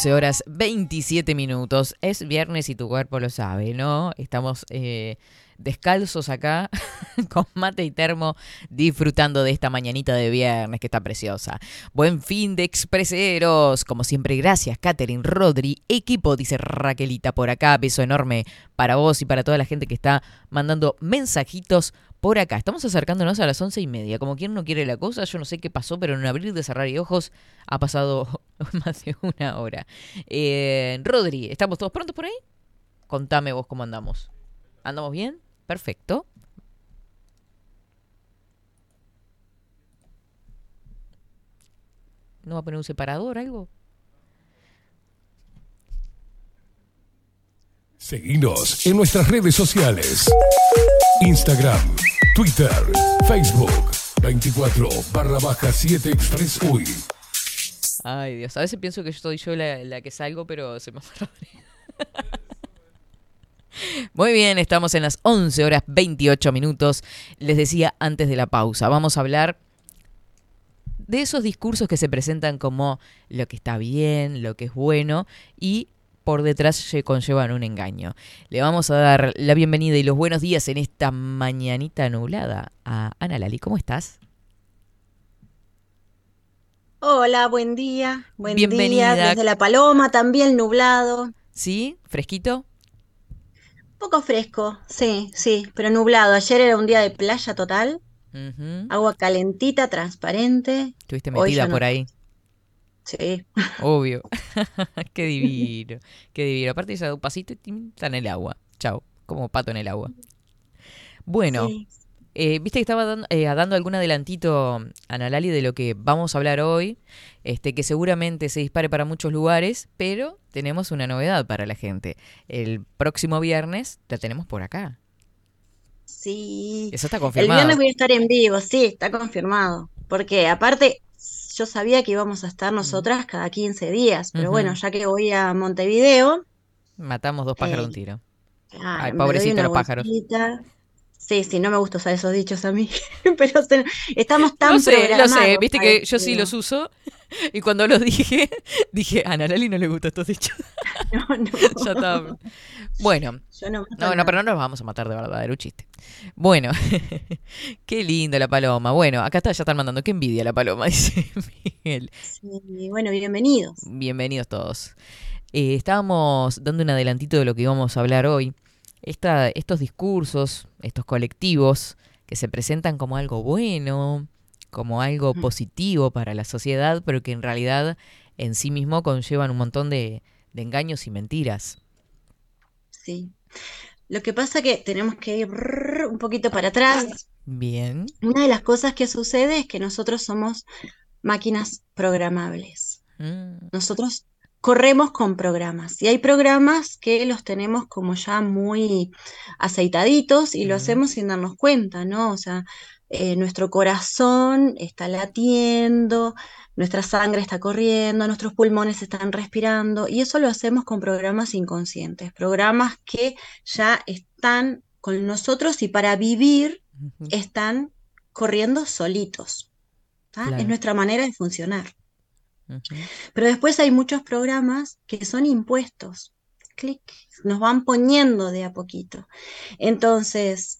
11 horas 27 minutos. Es viernes y tu cuerpo lo sabe, ¿no? Estamos eh, descalzos acá con mate y termo disfrutando de esta mañanita de viernes que está preciosa. Buen fin de expreseros. Como siempre, gracias, Catherine Rodri. Equipo, dice Raquelita por acá. Beso enorme para vos y para toda la gente que está mandando mensajitos por acá. Estamos acercándonos a las once y media. Como quien no quiere la cosa, yo no sé qué pasó, pero en abrir de cerrar y ojos ha pasado más de una hora. Eh, Rodri, ¿estamos todos prontos por ahí? Contame vos cómo andamos. ¿Andamos bien? Perfecto. ¿No va a poner un separador algo? Seguinos en nuestras redes sociales. Instagram, Twitter, Facebook, 24 barra baja 7 Express. Ay, Dios. A veces pienso que soy yo la, que salgo, pero se me vida. Muy bien, estamos en las 11 horas 28 minutos. Les decía antes de la pausa, vamos a hablar de esos discursos que se presentan como lo que está bien, lo que es bueno y por detrás se conllevan un engaño. Le vamos a dar la bienvenida y los buenos días en esta mañanita nublada a Ana Lali. ¿Cómo estás? Hola, buen día. Buen Bienvenida. día desde La Paloma, también nublado. ¿Sí? ¿Fresquito? Un poco fresco, sí, sí, pero nublado. Ayer era un día de playa total, agua calentita, transparente. Estuviste metida no. por ahí. Sí. Obvio. qué divino. Qué divino. Aparte ya da un pasito y está en el agua. Chao. Como pato en el agua. Bueno, Sí. Eh, viste que estaba dando, eh, dando algún adelantito, Ana Lali, de lo que vamos a hablar hoy, este, que seguramente se dispare para muchos lugares, pero tenemos una novedad para la gente. El próximo viernes la tenemos por acá. Sí. Eso está El confirmado. viernes voy a estar en vivo, sí, está confirmado. Porque aparte, yo sabía que íbamos a estar nosotras cada 15 días, pero bueno, ya que voy a Montevideo, Matamos dos pájaros de Eh, un tiro. claro, Ay, doy pobrecito los pájaros. Sí, sí, no me gusta usar esos dichos a mí, pero se- estamos tan Lo sé, lo sé, programados viste que yo sí los uso. Y cuando los dije, dije, a Ana Lali no le gustan estos dichos. No, no, ya está. Bueno, yo no, no, no, pero no nos vamos a matar de verdad, era un chiste. Bueno, qué lindo la paloma. Bueno, acá está, ya están mandando, qué envidia la paloma, dice Miguel. Sí, bueno, bienvenidos. Bienvenidos todos. Eh, estábamos dando un adelantito de lo que íbamos a hablar hoy. Esta, estos discursos, estos colectivos que se presentan como algo bueno, como algo positivo para la sociedad, pero que en realidad en sí mismo conllevan un montón de, de engaños y mentiras. Sí. Lo que pasa que tenemos que ir un poquito para atrás. Bien. Una de las cosas que sucede es que nosotros somos máquinas programables. Mm, Nosotros corremos con programas y hay programas que los tenemos como ya muy aceitaditos y lo hacemos sin darnos cuenta, ¿no? O sea, eh, nuestro corazón está latiendo, nuestra sangre está corriendo, nuestros pulmones están respirando y eso lo hacemos con programas inconscientes, programas que ya están con nosotros y para vivir están corriendo solitos. Es nuestra manera de funcionar. Pero después hay muchos programas que son impuestos. Clic, nos van poniendo de a poquito. Entonces,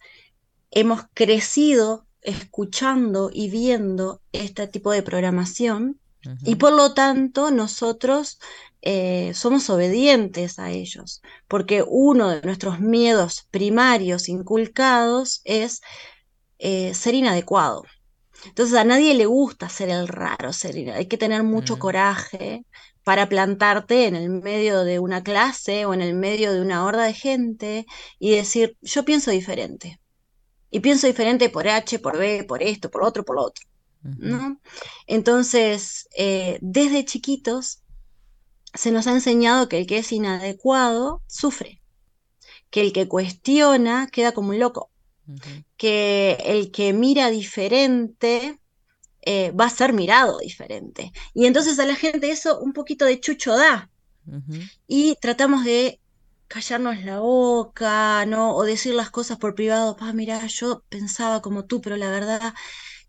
hemos crecido escuchando y viendo este tipo de programación y por lo tanto nosotros eh, somos obedientes a ellos, porque uno de nuestros miedos primarios inculcados es eh, ser inadecuado. Entonces a nadie le gusta ser el raro, ser hay que tener mucho Mm. coraje para plantarte en el medio de una clase o en el medio de una horda de gente y decir, yo pienso diferente. Y pienso diferente por H, por B, por esto, por otro, por lo otro. ¿no? Entonces, eh, desde chiquitos se nos ha enseñado que el que es inadecuado sufre, que el que cuestiona queda como un loco, Que el que mira diferente eh, va a ser mirado diferente. Y entonces a la gente eso un poquito de chucho da y tratamos de callarnos la boca, ¿no? O decir las cosas por privado, pa, mira, yo pensaba como tú, pero la verdad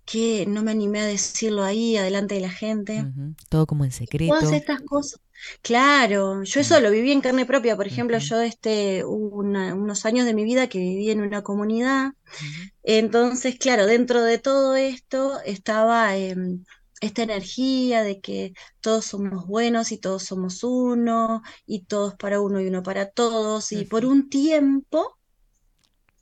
que no me animé a decirlo ahí, adelante de la gente. Todo como en secreto. Todas estas cosas. Claro, yo eso lo viví en carne propia. Por ejemplo, yo este, una- unos años de mi vida que viví en una comunidad. Entonces, claro, dentro de todo esto estaba em, esta energía de que todos somos buenos y todos somos uno, y todos para uno y uno para todos. Y por un tiempo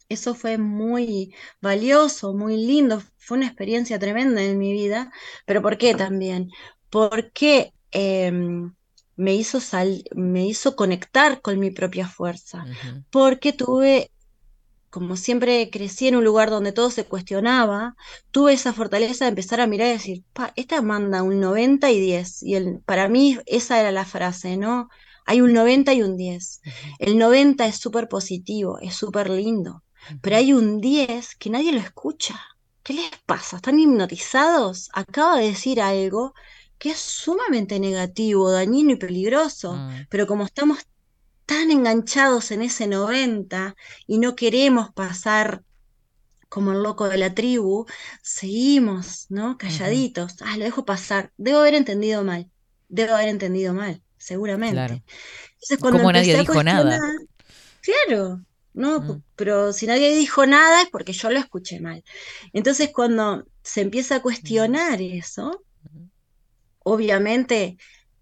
eso fue muy valioso, muy lindo, fue una experiencia tremenda en mi vida, pero ¿por qué también? Porque em, me hizo sal- me hizo conectar con mi propia fuerza, porque tuve, como siempre crecí en un lugar donde todo se cuestionaba, tuve esa fortaleza de empezar a mirar y decir, pa, esta manda un 90 y 10, y el, para mí esa era la frase, ¿no? Hay un 90 y un 10. Ujú. El 90 es súper positivo, es súper lindo, pero hay un 10 que nadie lo escucha. ¿Qué les pasa? ¿Están hipnotizados? Acaba de decir algo que es sumamente negativo, dañino y peligroso, Mm. pero como estamos tan enganchados en ese 90 y no queremos pasar como el loco de la tribu, seguimos, ¿no? Calladitos. Ah, lo dejo pasar. Debo haber entendido mal. Debo haber entendido mal, seguramente. Claro. Entonces, cuando Como nadie dijo nada. Claro, no, Mm. pero si nadie dijo nada es porque yo lo escuché mal. Entonces, cuando se empieza a cuestionar eso. Obviamente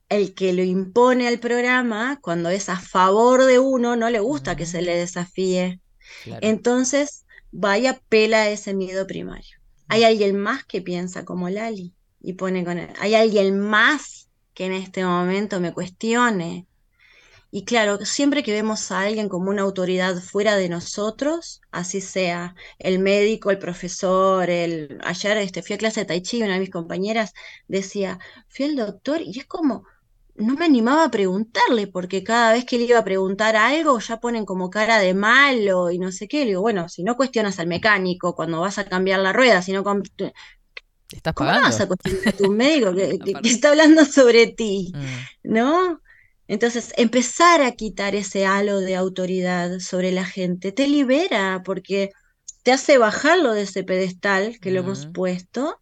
el que lo impone al programa, cuando es a favor de uno, no le gusta que se le desafíe. Claro. Entonces, vaya pela ese miedo primario. Hay alguien más que piensa como Lali y pone con él. Hay alguien más que en este momento me cuestione. Y claro, siempre que vemos a alguien como una autoridad fuera de nosotros, así sea el médico, el profesor, el... Ayer este, fui a clase de Tai Chi y una de mis compañeras decía, fui al doctor y es como, no me animaba a preguntarle, porque cada vez que le iba a preguntar algo ya ponen como cara de malo y no sé qué. Le digo, bueno, si no cuestionas al mecánico cuando vas a cambiar la rueda, si no ¿Estás ¿cómo vas a cuestionar a tu médico que, que- Aparte. que está hablando sobre ti? Mm. ¿no? Entonces, empezar a quitar ese halo de autoridad sobre la gente te libera porque te hace bajarlo de ese pedestal que lo hemos puesto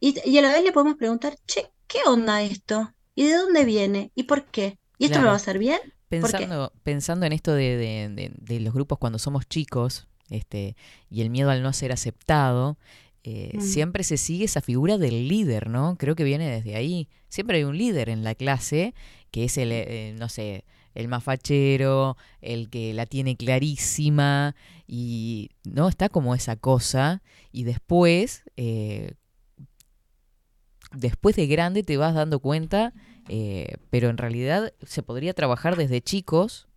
y, y a la vez le podemos preguntar, che, ¿qué onda esto? ¿Y de dónde viene? ¿Y por qué? ¿Y esto me Claro. va a hacer bien? Pensando, pensando en esto de, de- de- de los grupos cuando somos chicos este, y el miedo al no ser aceptado, eh, Mm. siempre se sigue esa figura del líder, ¿no? Creo que viene desde ahí. Siempre hay un líder en la clase que es el, eh, no sé, el más fachero, el que la tiene clarísima y no está como esa cosa y después, eh, después de grande te vas dando cuenta, eh, pero en realidad se podría trabajar desde chicos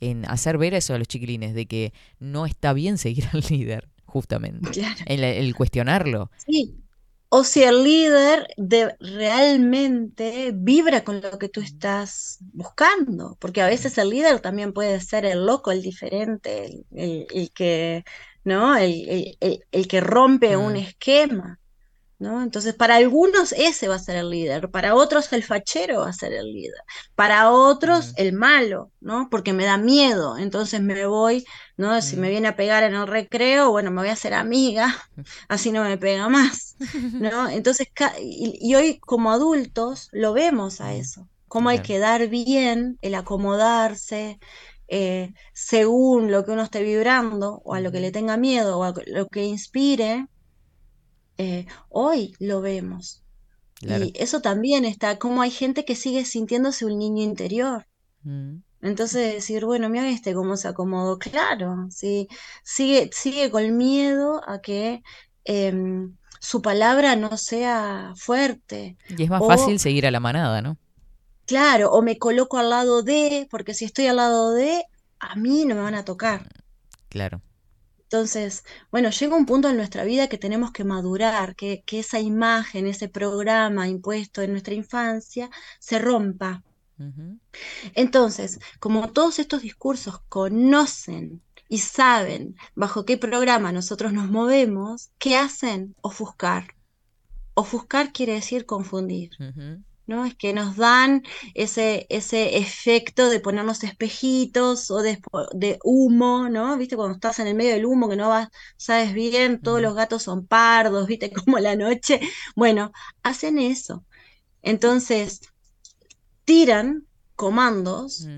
en hacer ver eso a los chiquilines, de que no está bien seguir al líder, justamente. Claro. El, el cuestionarlo. Sí. O si el líder de, realmente vibra con lo que tú estás buscando, porque a veces el líder también puede ser el loco, el diferente, el, el- el que, ¿no? El, que rompe un Mm. esquema, ¿no? Entonces, para algunos ese va a ser el líder, para otros el fachero va a ser el líder, para otros el malo, ¿no? Porque me da miedo, entonces me voy, ¿no? Si me viene a pegar en el recreo, bueno, me voy a hacer amiga, así no me pega más, ¿no? Entonces, y, y hoy como adultos lo vemos a eso, como el Claro. quedar bien, el acomodarse, eh, según lo que uno esté vibrando, o a lo que le tenga miedo, o a lo que inspire, eh, hoy lo vemos. Claro. Y eso también está, como hay gente que sigue sintiéndose un niño interior. Mm. Entonces decir, bueno, mira este cómo se acomodó. Claro, sí, sigue, sigue con miedo a que em, su palabra no sea fuerte. Y es más O, fácil seguir a la manada, ¿no? claro, o me coloco al lado de, porque si estoy al lado de, a mí no me van a tocar. Claro. Entonces, bueno, llega un punto en nuestra vida que tenemos que madurar, que, que esa imagen, ese programa impuesto en nuestra infancia se rompa. Entonces, como todos estos discursos conocen y saben bajo qué programa nosotros nos movemos, ¿qué hacen? Ofuscar. Ofuscar quiere decir confundir. ¿No? Es que nos dan ese, ese efecto de ponernos espejitos o de, de humo, ¿no? ¿Viste? Cuando estás en el medio del humo que no vas, sabes bien, todos los gatos son pardos, ¿viste? Como la noche. Bueno, hacen eso. Entonces, tiran comandos,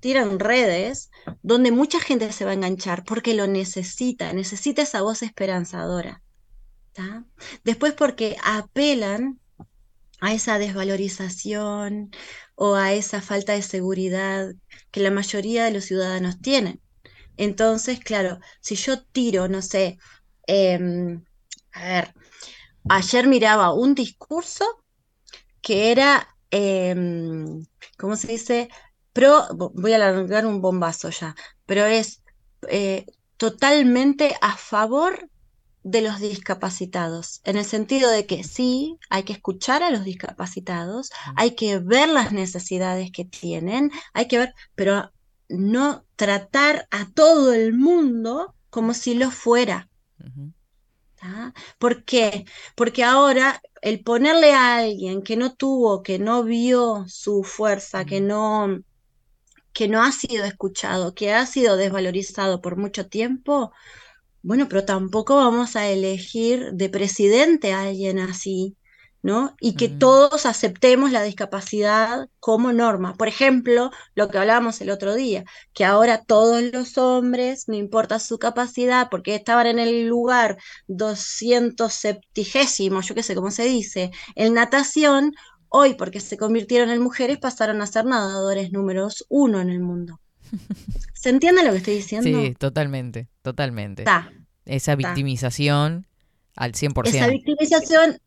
tiran redes donde mucha gente se va a enganchar porque lo necesita, necesita esa voz esperanzadora. ¿tá? Después porque apelan a esa desvalorización o a esa falta de seguridad que la mayoría de los ciudadanos tienen. Entonces, claro, si yo tiro, no sé, em, a ver, ayer miraba un discurso que era, em, ¿cómo se dice? Pro, vo- voy a largar un bombazo ya, pero es eh, totalmente a favor de los discapacitados, en el sentido de que sí, hay que escuchar a los discapacitados, hay que ver las necesidades que tienen, hay que ver, pero no tratar a todo el mundo como si lo fuera. ¿Por qué? Porque ahora el ponerle a alguien que no tuvo, que no vio su fuerza, que no, que no ha sido escuchado, que ha sido desvalorizado por mucho tiempo, bueno, pero tampoco vamos a elegir de presidente a alguien así, ¿no? Y que Mm. todos aceptemos la discapacidad como norma. Por ejemplo, lo que hablábamos el otro día, que ahora todos los hombres, no importa su capacidad, porque estaban en el lugar 270, yo qué sé cómo se dice, en natación, hoy porque se convirtieron en mujeres pasaron a ser nadadores números uno en el mundo. ¿Se entiende lo que estoy diciendo? Sí, totalmente, totalmente. Esa victimización al 100%. Esa victimización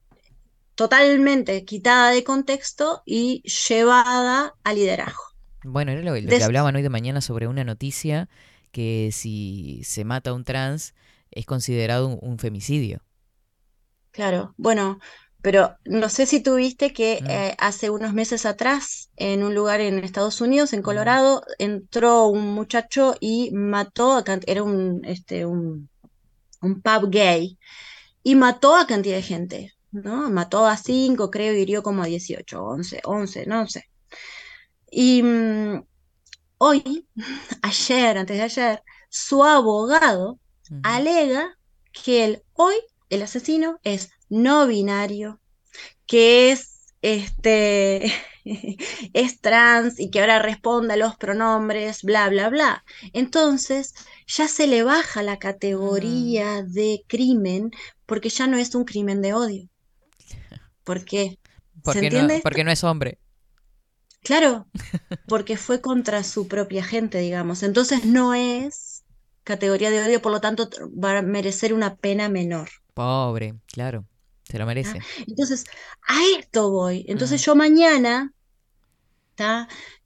totalmente quitada de contexto y llevada a liderazgo. Bueno, era lo, que hablaban hoy de mañana sobre una noticia que si se mata a un trans es considerado un, un femicidio. Claro, bueno, pero no sé si tuviste que Mm. eh, hace unos meses atrás, en un lugar en Estados Unidos, en Mm. Colorado, entró un muchacho y mató era un, este, un, un pub gay, y mató a cantidad de gente, ¿no? Mató a cinco, creo, y hirió como a 18, 11, 11, no sé. Y mm, hoy, ayer, antes de ayer, su abogado alega que él hoy, el asesino, es no binario, que es este es trans y que ahora responde a los pronombres, bla, bla, bla. Entonces, ya se le baja la categoría de crimen porque ya no es un crimen de odio. ¿Por qué? ¿Se Porque no, entiende? porque no es hombre. Claro, porque fue contra su propia gente, digamos. Entonces no es categoría de odio, por lo tanto va a merecer una pena menor. Pobre, claro. Se lo merece. Entonces, a esto voy. Entonces yo mañana.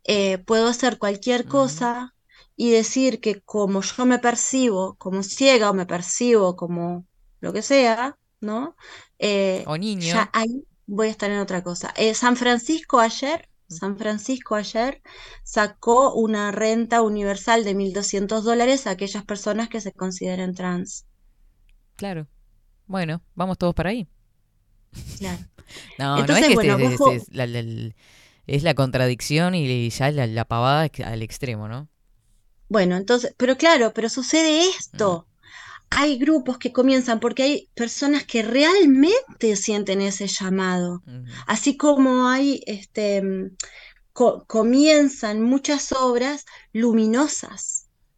Eh, puedo hacer cualquier cosa y decir que como yo me percibo como ciega o me percibo como lo que sea, ¿no? Eh, O niño. ya ahí voy a estar en otra cosa. Eh, San Francisco ayer, San Francisco ayer sacó una renta universal de 1.200 dólares a aquellas personas que se consideren trans. Claro. Bueno, vamos todos para ahí. Claro. No, Entonces, no es que bueno, la, la- es la contradicción y ya la, la pavada al extremo, ¿no? Bueno, entonces, pero claro, pero sucede esto. Hay grupos que comienzan porque hay personas que realmente sienten ese llamado. Así como hay, este, mm, co- comienzan muchas obras luminosas.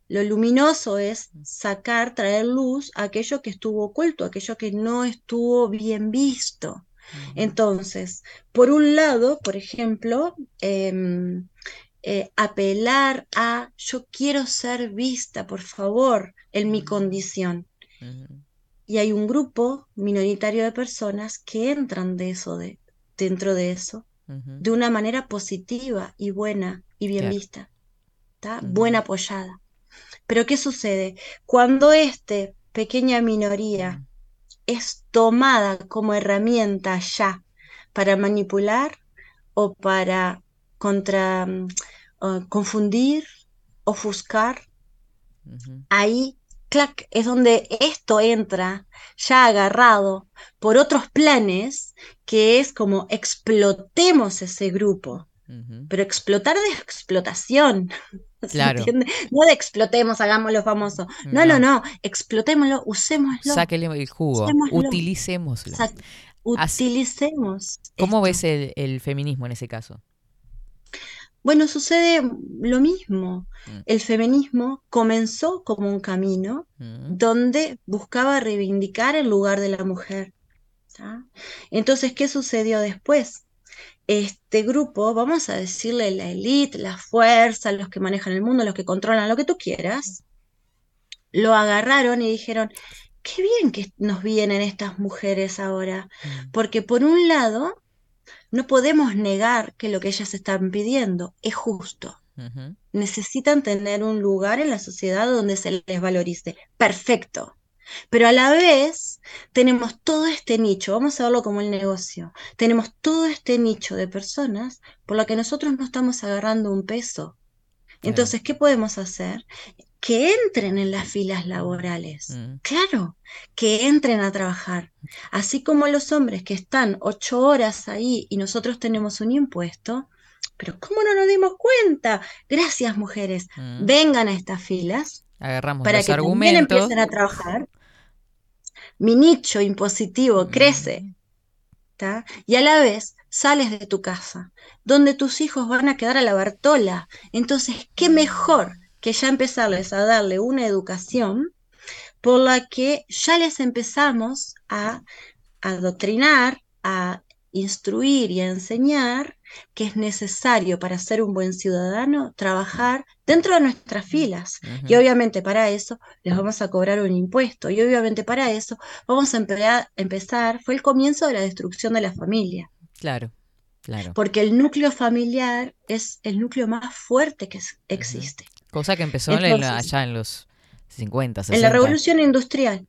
Lo luminoso es sacar, traer luz a aquello que estuvo oculto, aquello que no estuvo bien visto. Entonces, por un lado, por ejemplo, em, eh, apelar a yo quiero ser vista, por favor, en mi condición. Y hay un grupo minoritario de personas que entran de eso, de, dentro de eso, de una manera positiva y buena y bien Claro. vista, ¿tá? Buena apoyada. Pero ¿qué sucede? Cuando esta pequeña minoría es tomada como herramienta ya para manipular o para contra, mm, confundir, ofuscar, ahí, clac, es donde esto entra ya agarrado por otros planes, que es como explotemos ese grupo. Pero explotar de explotación. ¿se Claro. No de explotemos, hagámoslo famoso. No, no, no, explotémoslo, usémoslo. Sáquele el jugo, Usémoslo. utilicémoslo. Sa- utilicemos. ¿Cómo ves el, el feminismo en ese caso? Bueno, sucede lo mismo. Mm. El feminismo comenzó como un camino Mm. donde buscaba reivindicar el lugar de la mujer. Entonces, ¿qué sucedió después? Este grupo, vamos a decirle la élite, la fuerza, los que manejan el mundo, los que controlan lo que tú quieras, lo agarraron y dijeron, qué bien que nos vienen estas mujeres ahora, porque por un lado, no podemos negar que lo que ellas están pidiendo es justo. Necesitan tener un lugar en la sociedad donde se les valorice. Perfecto. Pero a la vez tenemos todo este nicho, vamos a verlo como el negocio, tenemos todo este nicho de personas por la que nosotros no estamos agarrando un peso. Entonces, ¿qué podemos hacer? Que entren en las filas laborales. Claro, que entren a trabajar. Así como los hombres que están ocho horas ahí y nosotros tenemos un impuesto, pero ¿cómo no nos dimos cuenta? Gracias, mujeres. Mm. Vengan a estas filas Agarramos para los que también argumentos. empiecen a trabajar. Mi nicho impositivo crece, ¿tá? Y a la vez sales de tu casa, donde tus hijos van a quedar a la Bartola. Entonces, ¿qué mejor que ya empezarles a darle una educación por la que ya les empezamos a adoctrinar, a instruir y a enseñar que es necesario para ser un buen ciudadano trabajar dentro de nuestras filas. Y obviamente para eso les vamos a cobrar un impuesto. Y obviamente para eso vamos a empezar, empezar fue el comienzo de la destrucción de la familia. Claro, claro. Porque el núcleo familiar es el núcleo más fuerte que existe. Cosa que empezó en la- allá en los 50, 60. En la revolución industrial.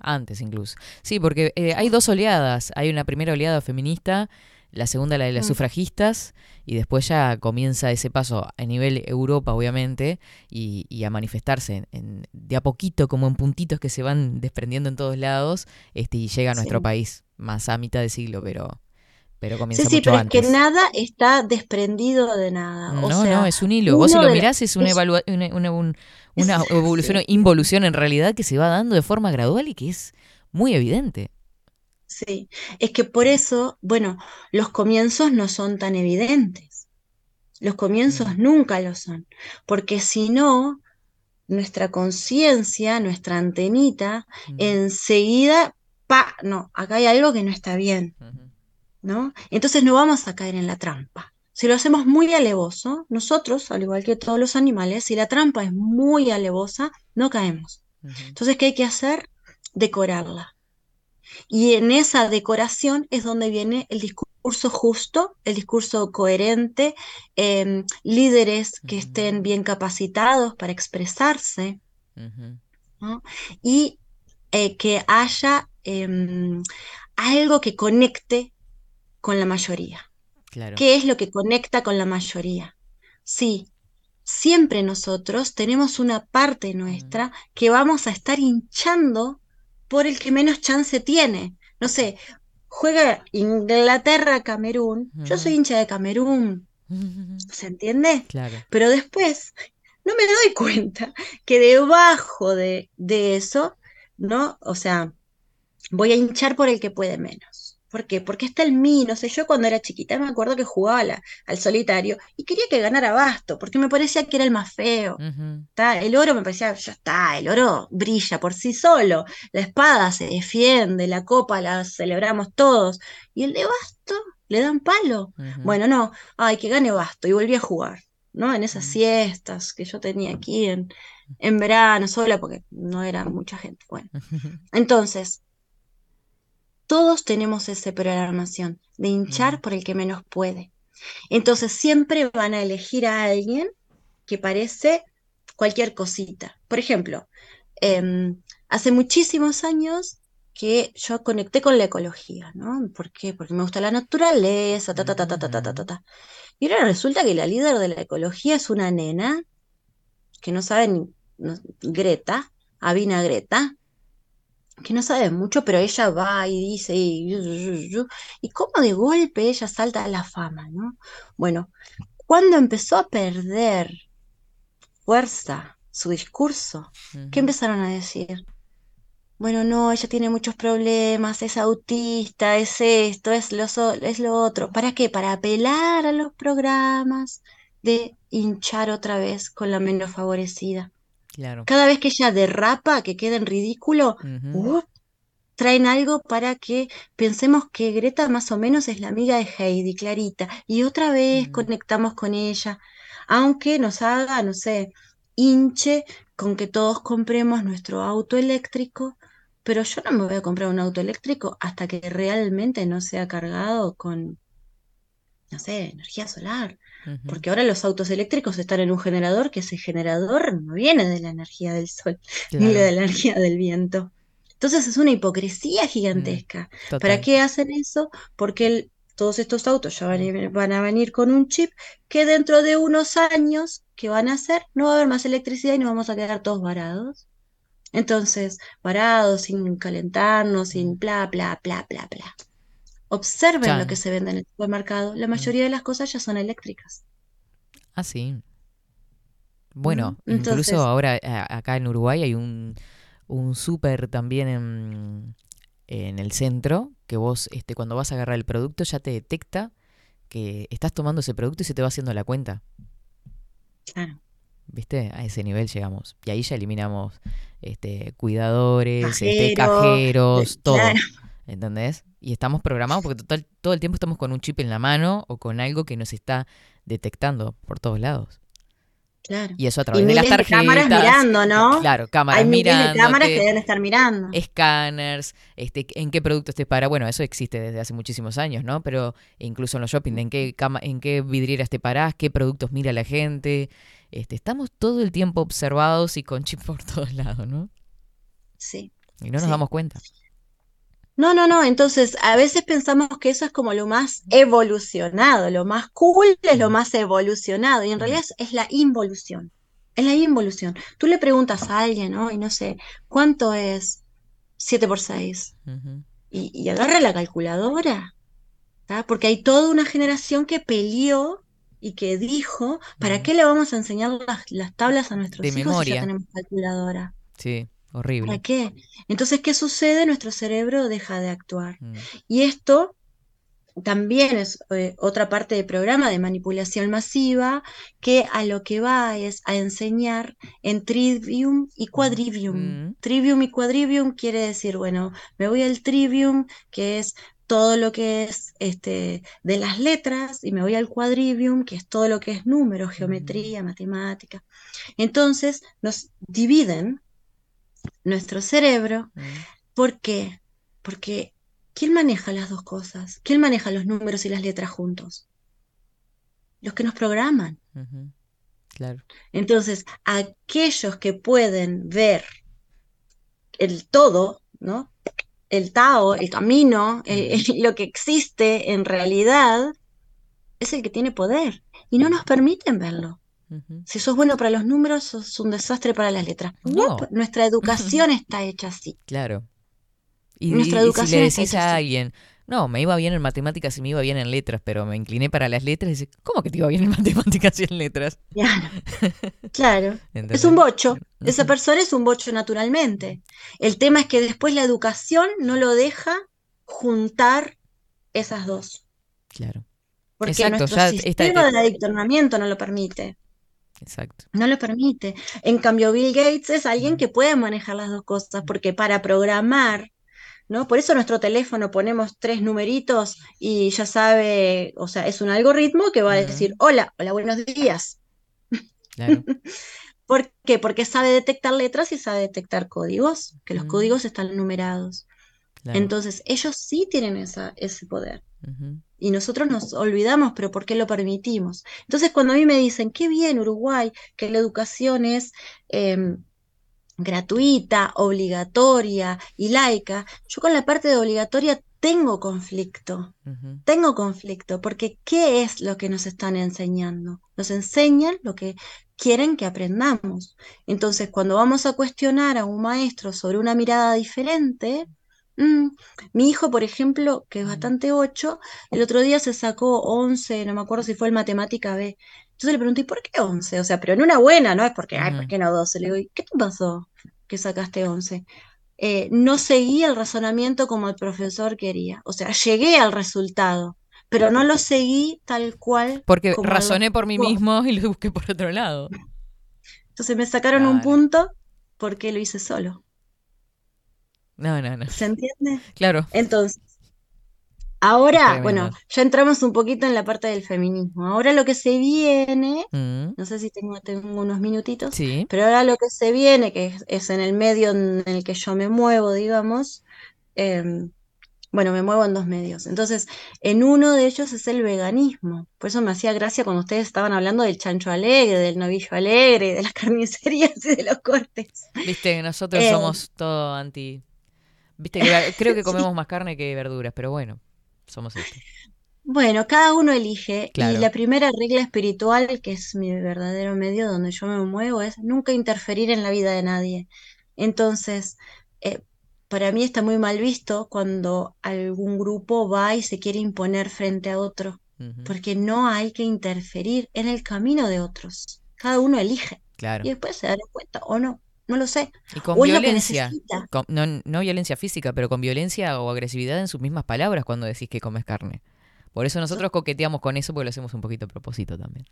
Antes incluso. Sí, porque eh, hay dos oleadas. Hay una primera oleada feminista, la segunda la de las Mm. sufragistas, y después ya comienza ese paso a nivel Europa, obviamente, y, y a manifestarse en- en- de a poquito, como en puntitos que se van desprendiendo en todos lados, este, y llega a nuestro Sí. país, más a mitad de siglo, pero, pero comienza Sí, sí, mucho pero antes. es que nada está desprendido de nada. O No, sea, no, es un hilo. Vos si lo mirás es una, evalua- una, una- un- una evolución o involución en realidad que se va dando de forma gradual y que es muy evidente. Sí, es que por eso, bueno, los comienzos no son tan evidentes. Los comienzos Mm. nunca lo son, porque si no, nuestra conciencia, nuestra antenita, Mm. enseguida, pa, no, acá hay algo que no está bien. ¿no? Entonces no vamos a caer en la trampa. Si lo hacemos muy alevoso, nosotros, al igual que todos los animales, si la trampa es muy alevosa, no caemos. Entonces, ¿qué hay que hacer? Decorarla. Y en esa decoración es donde viene el discurso justo, el discurso coherente, em, líderes que estén bien capacitados para expresarse. Y eh, que haya em, algo que conecte con la mayoría. Claro. ¿Qué es lo que conecta con la mayoría? Sí, siempre nosotros tenemos una parte nuestra que vamos a estar hinchando por el que menos chance tiene. No sé, juega Inglaterra-Camerún. Yo soy hincha de Camerún, ¿se entiende? Claro. Pero después no me doy cuenta que debajo de, de eso, ¿no? O sea, voy a hinchar por el que puede menos. ¿Por qué? Porque está el mí, no sé, yo cuando era chiquita me acuerdo que jugaba la- al solitario y quería que ganara Basto, porque me parecía que era el más feo. El oro me parecía, ya está, el oro brilla por sí solo, la espada se defiende, la copa la celebramos todos, y el de Basto le dan palo. Bueno, no, ay, que gane Basto, y volví a jugar, ¿no? En esas siestas que yo tenía aquí en, en verano sola, porque no era mucha gente. Bueno, entonces, todos tenemos esa programación de hinchar por el que menos puede. Entonces, siempre van a elegir a alguien que parece cualquier cosita. Por ejemplo, em, hace muchísimos años que yo conecté con la ecología, ¿no? ¿Por qué? Porque me gusta la naturaleza, ta, ta, ta, ta, ta, ta, ta, ta, ta. Y ahora resulta que la líder de la ecología es una nena que no sabe ni, no- Greta, Avina Greta, que no sabe mucho, pero ella va y dice, y, y cómo de golpe ella salta a la fama, ¿no? Bueno, cuando empezó a perder fuerza su discurso, ¿qué empezaron a decir? Bueno, no, ella tiene muchos problemas, es autista, es esto, es lo, so- es lo otro. ¿Para qué? Para apelar a los programas de hinchar otra vez con la menos favorecida. Claro. Cada vez que ella derrapa, que queda en ridículo. ¡uh! traen algo para que pensemos que Greta más o menos es la amiga de Heidi, Clarita, y otra vez conectamos con ella, aunque nos haga, no sé, hinche con que todos compremos nuestro auto eléctrico, pero yo no me voy a comprar un auto eléctrico hasta que realmente no sea cargado con, no sé, energía solar. Porque ahora los autos eléctricos están en un generador que ese generador no viene de la energía del sol, ni de la energía del viento. Entonces es una hipocresía gigantesca. ¿Para qué hacen eso? Porque el- todos estos autos ya van a, ir- van a venir con un chip que dentro de unos años, ¿qué van a hacer? No va a haber más electricidad y nos vamos a quedar todos varados. Entonces, varados, sin calentarnos, sin bla, bla, bla, bla, bla. Observen lo que se vende en el supermercado. La mayoría de las cosas ya son eléctricas. Ah, sí. Bueno. Entonces- incluso ahora a- acá en Uruguay hay un, un súper también en, en el centro que vos este, cuando vas a agarrar el producto ya te detecta que estás tomando ese producto y se te va haciendo la cuenta. Claro. ¿Viste? A ese nivel llegamos. Y ahí ya eliminamos este, cuidadores, este, Cajero, cajeros, eh, todo. claro. ¿Entendés? Y estamos programados porque total, todo el tiempo estamos con un chip en la mano o con algo que nos está detectando por todos lados. Claro. Y eso a Y través de las miles de cámaras tarjetas. mirando, ¿no? Claro, cámaras Hay miles de cámaras que deben estar mirando. Escáneres, este, en qué producto te para. Bueno, eso existe desde hace muchísimos años, ¿no? Pero incluso en los shopping, en qué, cama, en qué vidrieras te parás, qué productos mira la gente. Este, estamos todo el tiempo observados y con chip por todos lados, ¿no? Sí. Y no nos Sí. damos cuenta. No, no, no. Entonces, a veces pensamos que eso es como lo más evolucionado, lo más cool es lo más evolucionado, y en realidad es, es la involución. Es la involución. Tú le preguntas a alguien, ¿no? Y no sé, ¿cuánto es 7 por 6? Ujú. Y, y agarra la calculadora ¿tá? Porque hay toda una generación que peleó y que dijo, ¿para qué le vamos a enseñar las, las tablas a nuestros De hijos si memoria. ya tenemos calculadora? Sí, ¿Para horrible. qué? Entonces, ¿qué sucede? Nuestro cerebro deja de actuar. Mm. Y esto también es eh, otra parte del programa de manipulación masiva que a lo que va es a enseñar en trivium y quadrivium. Mm. Trivium y quadrivium quiere decir, bueno, me voy al trivium, que es todo lo que es este, de las letras, y me voy al quadrivium, que es todo lo que es números, geometría, matemática. Entonces nos dividen nuestro cerebro Mm. ¿Por qué? Porque ¿quién maneja las dos cosas? ¿Quién maneja los números y las letras juntos? Los que nos programan. Claro. Entonces, aquellos que pueden ver el todo, ¿no? El Tao, el camino, el- el- lo que existe en realidad, es el que tiene poder. Y no nos permiten verlo. Ujú. Si sos bueno para los números, sos un desastre para las letras. No. Nuestra educación está hecha así. Claro. Y, Nuestra y- y si educación le está decís hecha a alguien, no, me iba bien en matemáticas y me iba bien en letras, pero me incliné para las letras, y dice, ¿cómo que te iba bien en matemáticas y en letras? Claro. Claro. Es ¿Entendés? un bocho. Esa persona es un bocho naturalmente. El tema es que después la educación no lo deja juntar esas dos. Claro, Porque Exacto, nuestro sistema esta- de adoctrinamiento no lo permite. Exacto. No lo permite. En cambio, Bill Gates es alguien que puede manejar las dos cosas, porque para programar, ¿no? Por eso nuestro teléfono ponemos tres numeritos y ya sabe, o sea, es un algoritmo que va a decir, hola, hola, buenos días. Claro. ¿Por qué? Porque sabe detectar letras y sabe detectar códigos, que los Mm. códigos están numerados. Claro. Entonces, ellos sí tienen esa, ese poder. Y nosotros nos olvidamos, pero ¿por qué lo permitimos? Entonces, cuando a mí me dicen, qué bien Uruguay, que la educación es em, gratuita, obligatoria y laica, yo con la parte de obligatoria tengo conflicto. Tengo conflicto, porque ¿qué es lo que nos están enseñando? Nos enseñan lo que quieren que aprendamos. Entonces, cuando vamos a cuestionar a un maestro sobre una mirada diferente, mm, mi hijo, por ejemplo, que es bastante 8, el otro día se sacó 11, no me acuerdo si fue el matemática B. Entonces le pregunté, ¿y por qué 11? O sea, pero en una buena, no es porque, ay, ¿por qué no 12? Le digo, ¿y qué te pasó que sacaste 11? eh, no seguí el razonamiento como el profesor quería. O sea, llegué al resultado, pero no lo seguí tal cual. Porque como razoné por mí mismo y lo busqué por otro lado. Entonces me sacaron un punto porque lo hice solo. No, no, no. ¿Se entiende? Claro. Entonces, ahora, bueno, ya entramos un poquito en la parte del feminismo. Ahora lo que se viene, Mm. no sé si tengo, tengo unos minutitos, Sí. pero ahora lo que se viene, que es, es en el medio en el que yo me muevo, digamos, em, bueno, me muevo en dos medios. Entonces, en uno de ellos es el veganismo. Por eso me hacía gracia cuando ustedes estaban hablando del chancho alegre, del novillo alegre, de las carnicerías y de los cortes. Viste, nosotros Eh. somos todo anti. Viste, que creo que comemos más carne que verduras, pero bueno, somos esto. Bueno, cada uno elige. Claro. Y la primera regla espiritual, que es mi verdadero medio donde yo me muevo, es nunca interferir en la vida de nadie. Entonces, eh, para mí está muy mal visto cuando algún grupo va y se quiere imponer frente a otro, porque no hay que interferir en el camino de otros. Cada uno elige Claro. y después se dará cuenta o no, no lo sé. Y con O violencia. con- no, no violencia física, pero con violencia o agresividad en sus mismas palabras cuando decís que comes carne. Por eso nosotros coqueteamos con eso porque lo hacemos un poquito a propósito también.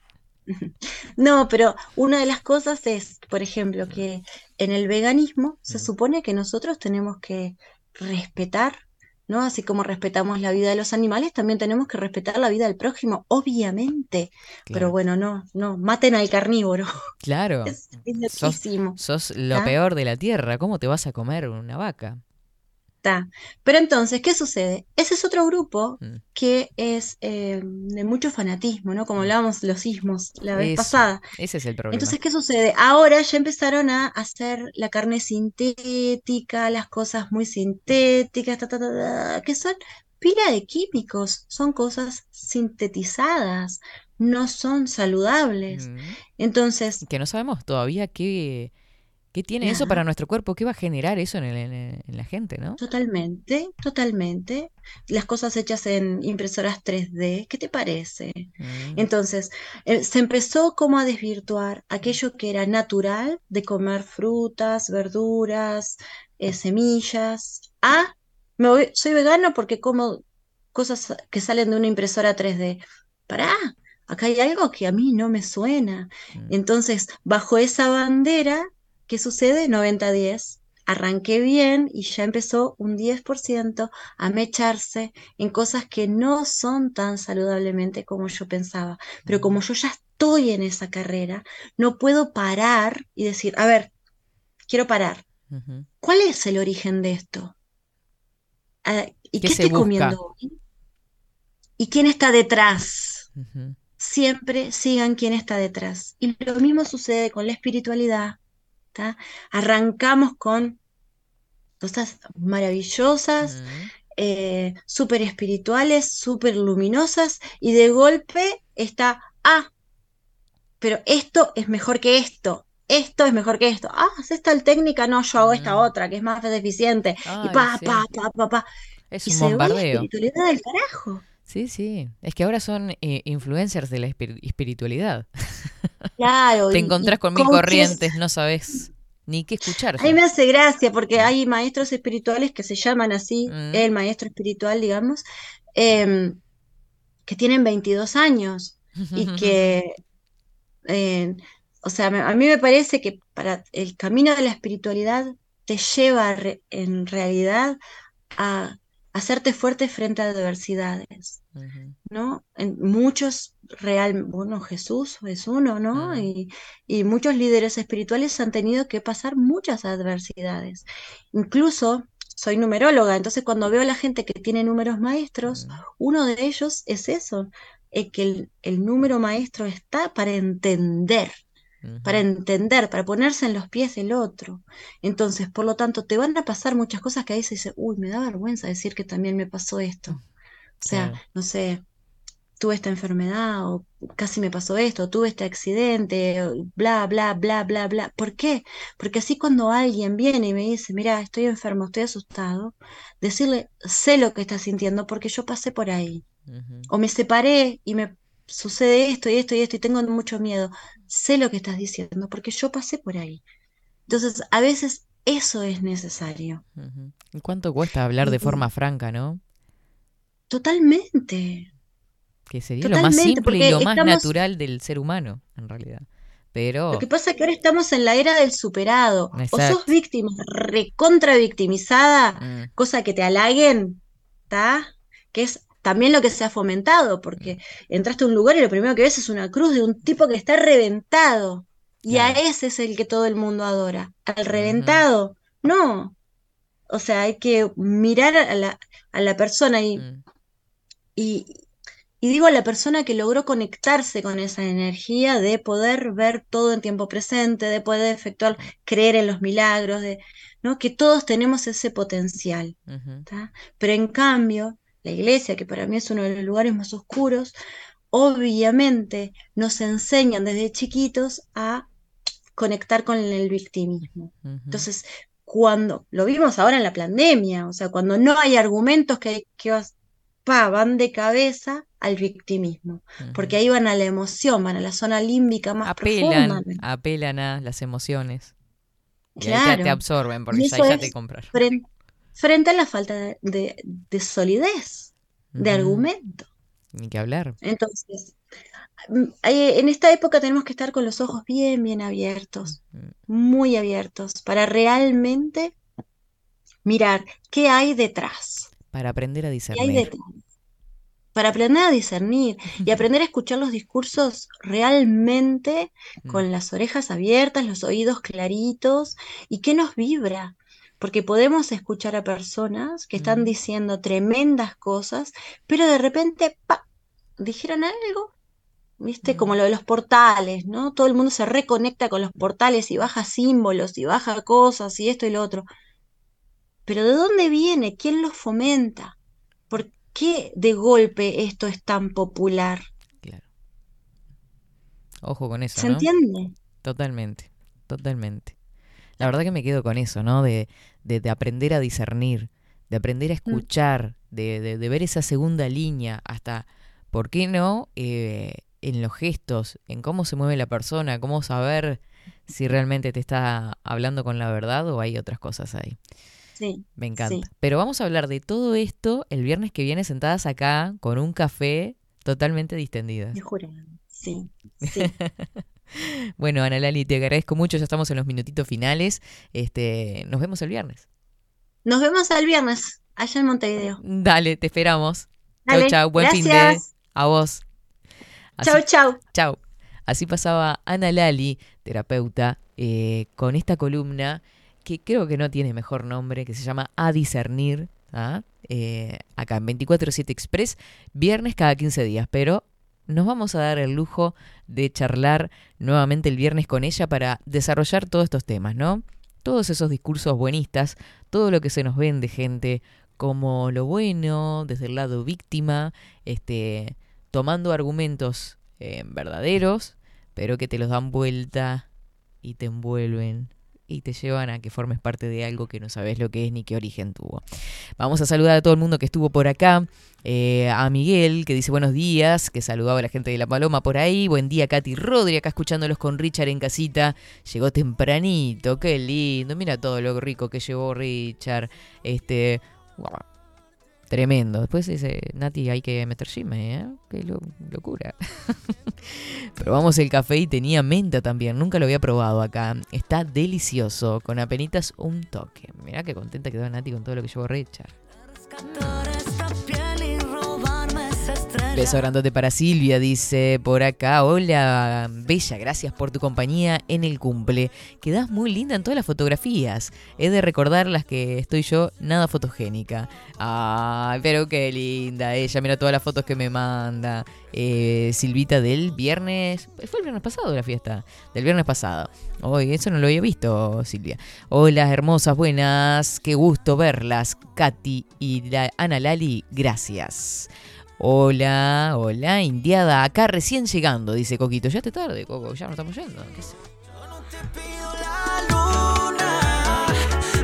No, pero una de las cosas es, por ejemplo, que en el veganismo se Mm. supone que nosotros tenemos que respetar, ¿no? Así como respetamos la vida de los animales, también tenemos que respetar la vida del prójimo, obviamente. Pero bueno, no, no, maten al carnívoro. Claro. Es, es Sos, sos lo ¿Ah? peor de la tierra. ¿Cómo te vas a comer una vaca? Está. Pero entonces, ¿qué sucede? Ese es otro grupo Mm. que es eh, de mucho fanatismo, ¿no? Como hablábamos los ismos la vez Eso, pasada. Ese es el problema. Entonces, ¿qué sucede? Ahora ya empezaron a hacer la carne sintética, las cosas muy sintéticas, ta, ta, ta, ta, que son pila de químicos, son cosas sintetizadas, no son saludables. Mm. Entonces, Que no sabemos todavía qué, ¿Qué tiene eso para nuestro cuerpo? ¿Qué va a generar eso en, el- en el- en la gente, no? Totalmente, totalmente. Las cosas hechas en impresoras 3D, ¿qué te parece? Mm. Entonces, eh, se empezó como a desvirtuar aquello que era natural de comer frutas, verduras, eh, semillas. Ah, me voy- soy vegano porque como cosas que salen de una impresora 3D. Pará, acá hay algo que a mí no me suena. Mm. Entonces, bajo esa bandera, ¿qué sucede? 90-10. Arranqué bien y ya empezó un 10% a mecharse en cosas que no son tan saludablemente como yo pensaba. Pero como yo ya estoy en esa carrera, no puedo parar y decir, a ver, quiero parar. ¿Cuál es el origen de esto? Ah, ¿Y ¿Qué estoy busca? comiendo hoy? ¿Y quién está detrás? Siempre sigan quién está detrás. Y lo mismo sucede con la espiritualidad. ¿Tá? Arrancamos con cosas maravillosas, Mm. eh, súper espirituales, súper luminosas, y de golpe está, ah, pero esto es mejor que esto. Esto es mejor que esto. Ah, haces tal técnica, no, yo hago esta Mm. otra, que es más deficiente. Y pa, sí. pa, pa, pa, pa. Es Y un se bombardeo. espiritualidad del carajo. Sí, sí. Es que ahora son eh, influencers de la espir- espiritualidad. Claro. Te encontrás con mil coaches corrientes, no sabes ni qué escuchar. A mí me hace gracia porque hay maestros espirituales que se llaman así, Mm. el maestro espiritual, digamos, em, que tienen 22 años y que, eh, o sea, a mí me parece que para el camino de la espiritualidad te lleva re- en realidad a hacerte fuerte frente a adversidades. ¿no? En muchos real, bueno, Jesús es uno, ¿no? Y, y muchos líderes espirituales han tenido que pasar muchas adversidades. Incluso soy numeróloga, entonces cuando veo a la gente que tiene números maestros, uno de ellos es eso, eh, que el, el número maestro está para entender, para entender, para ponerse en los pies del otro. Entonces, por lo tanto, te van a pasar muchas cosas que a veces dices, uy, me da vergüenza decir que también me pasó esto. O sea, Claro. no sé, tuve esta enfermedad o casi me pasó esto, tuve este accidente, bla, bla, bla, bla, bla. ¿Por qué? Porque así cuando alguien viene y me dice, mira, estoy enfermo, estoy asustado, decirle, sé lo que estás sintiendo porque yo pasé por ahí. O me separé y me sucede esto y esto y esto y tengo mucho miedo. Sé lo que estás diciendo porque yo pasé por ahí. Entonces, a veces eso es necesario. ¿Y cuánto cuesta hablar de forma franca, no? Totalmente. Que sería lo más simple y lo más estamos- natural del ser humano, en realidad. Pero Lo que pasa es que ahora estamos en la era del superado. O sos víctima, recontra victimizada, mm, cosa que te halaguen, ¿está? Que es también lo que se ha fomentado, porque entraste a un lugar y lo primero que ves es una cruz de un tipo que está reventado. Y a ese es el que todo el mundo adora. Al reventado, no. O sea, hay que mirar a la, a la persona y, mm, y, y digo a la persona que logró conectarse con esa energía de poder ver todo en tiempo presente, de poder efectuar, creer en los milagros, de, ¿no? Que todos tenemos ese potencial. Pero en cambio, la iglesia, que para mí es uno de los lugares más oscuros, obviamente nos enseñan desde chiquitos a conectar con el victimismo. Entonces, cuando lo vimos ahora en la pandemia, o sea, cuando no hay argumentos que, que vas- pa, van de cabeza al victimismo, porque ahí van a la emoción, van a la zona límbica más apelan, profunda. apelan a las emociones. Y ahí te, Claro. te absorben porque Y ya, eso ya es te. Frente, frente a la falta de, de- de solidez, de argumento. Ni que hablar. Entonces, mm, en esta época tenemos que estar con los ojos bien, bien abiertos, muy abiertos, para realmente mirar qué hay detrás. Para aprender a ¿Qué hay discernir. Para aprender a discernir y aprender a escuchar los discursos realmente Mm, con las orejas abiertas, los oídos claritos y qué nos vibra. Porque podemos escuchar a personas que están Mm. diciendo tremendas cosas, pero de repente, ¡pa! dijeron algo, ¿viste? Mm. Como lo de los portales, ¿no? Todo el mundo se reconecta con los portales y baja símbolos y baja cosas y esto y lo otro. Pero ¿de dónde viene? ¿Quién los fomenta? ¿Por qué de golpe esto es tan popular? Claro. Ojo con eso, ¿Se ¿no? entiende? Totalmente, totalmente. La verdad que me quedo con eso, ¿no? De, de, de aprender a discernir, de aprender a Mm. escuchar, de, de- de ver esa segunda línea, hasta, ¿por qué no? Eh, en los gestos, en cómo se mueve la persona, cómo saber si realmente te está hablando con la verdad o hay otras cosas ahí. Sí, Me encanta. Sí. Pero vamos a hablar de todo esto el viernes que viene sentadas acá con un café totalmente distendidas. me juro. Sí, sí. Bueno, Ana Lali, te agradezco mucho, ya estamos en los minutitos finales. Este, nos vemos el viernes. Nos vemos el viernes, allá en Montevideo. Dale, te esperamos. Chau, Dale, chau, buen fin de gracias. a vos. Así- Chau, chau. Chau. Así pasaba Ana Lali, terapeuta, eh, con esta columna que creo que no tiene mejor nombre, que se llama A Discernir, ¿ah? Eh, acá en 24-7 Express, viernes cada 15 días, pero nos vamos a dar el lujo de charlar nuevamente el viernes con ella para desarrollar todos estos temas, ¿no? Todos esos discursos buenistas, todo lo que se nos vende, gente, como lo bueno, desde el lado víctima, este, tomando argumentos eh, verdaderos, pero que te los dan vuelta y te envuelven y te llevan a que formes parte de algo que no sabes lo que es ni qué origen tuvo. Vamos a saludar a todo el mundo que estuvo por acá. eh, a Miguel, que dice buenos días, que saludaba a la gente de La Paloma por ahí. Buen día, Katy Rodri, acá escuchándolos con Richard en casita. Llegó tempranito, qué lindo. Mira todo lo rico que llevó Richard. Este. Tremendo. Después dice, Nati, hay que meter gime, ¿eh? Qué lo- locura. Probamos el café y tenía menta también. Nunca lo había probado acá. Está delicioso. Con apenitas un toque. Mirá qué contenta quedó Nati con todo lo que llevó Richard. Beso grandote para Silvia, dice por acá. Hola, Bella, gracias por tu compañía en el cumple. Quedás muy linda en todas las fotografías. He de recordar las que estoy yo nada fotogénica. Ay, pero qué linda ella. Mira todas las fotos que me manda. Eh, Silvita del viernes. Fue el viernes pasado la fiesta. Del viernes pasado. Hoy, eso no lo había visto, Silvia. Hola, hermosas, buenas. Qué gusto verlas. Katy y la Ana Lali, gracias. Hola, hola, indiada, acá recién llegando, dice Coquito. Ya te tarde, Coco, ya nos estamos yendo. ¿qué sé?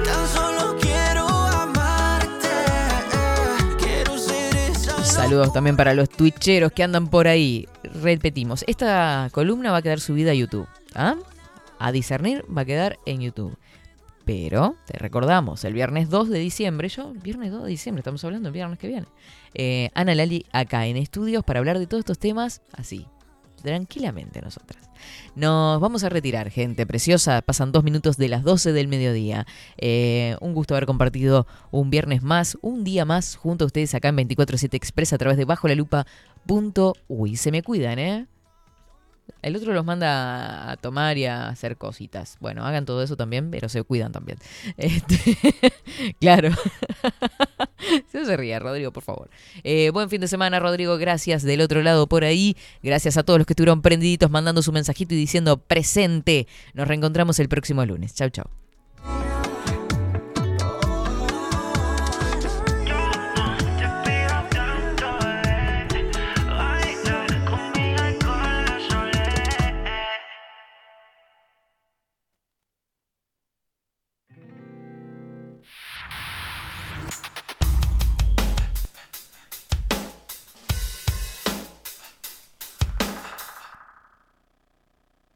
Tan solo quiero amarte. Quiero ser esa Saludos también para los twitcheros que andan por ahí. Repetimos, esta columna va a quedar subida a YouTube. ¿ah? A discernir va a quedar en YouTube. Pero te recordamos, el viernes 2 de diciembre, yo, viernes 2 de diciembre, estamos hablando el viernes que viene. eh, Ana Lali acá en estudios para hablar de todos estos temas así, tranquilamente nosotras. Nos vamos a retirar, gente preciosa. Pasan dos minutos de las 12 del mediodía. Eh, un gusto haber compartido un viernes más, un día más, junto a ustedes acá en 24-7 Express a través de bajo la lupa. Uy, se me cuidan, ¿eh? El otro los manda a tomar y a hacer cositas. Bueno, hagan todo eso también, pero se cuidan también. Este, claro. No se ríe, Rodrigo, por favor. Eh, buen fin de semana, Rodrigo. Gracias del otro lado por ahí. Gracias a todos los que estuvieron prendiditos mandando su mensajito y diciendo presente. Nos reencontramos el próximo lunes. Chau, chau.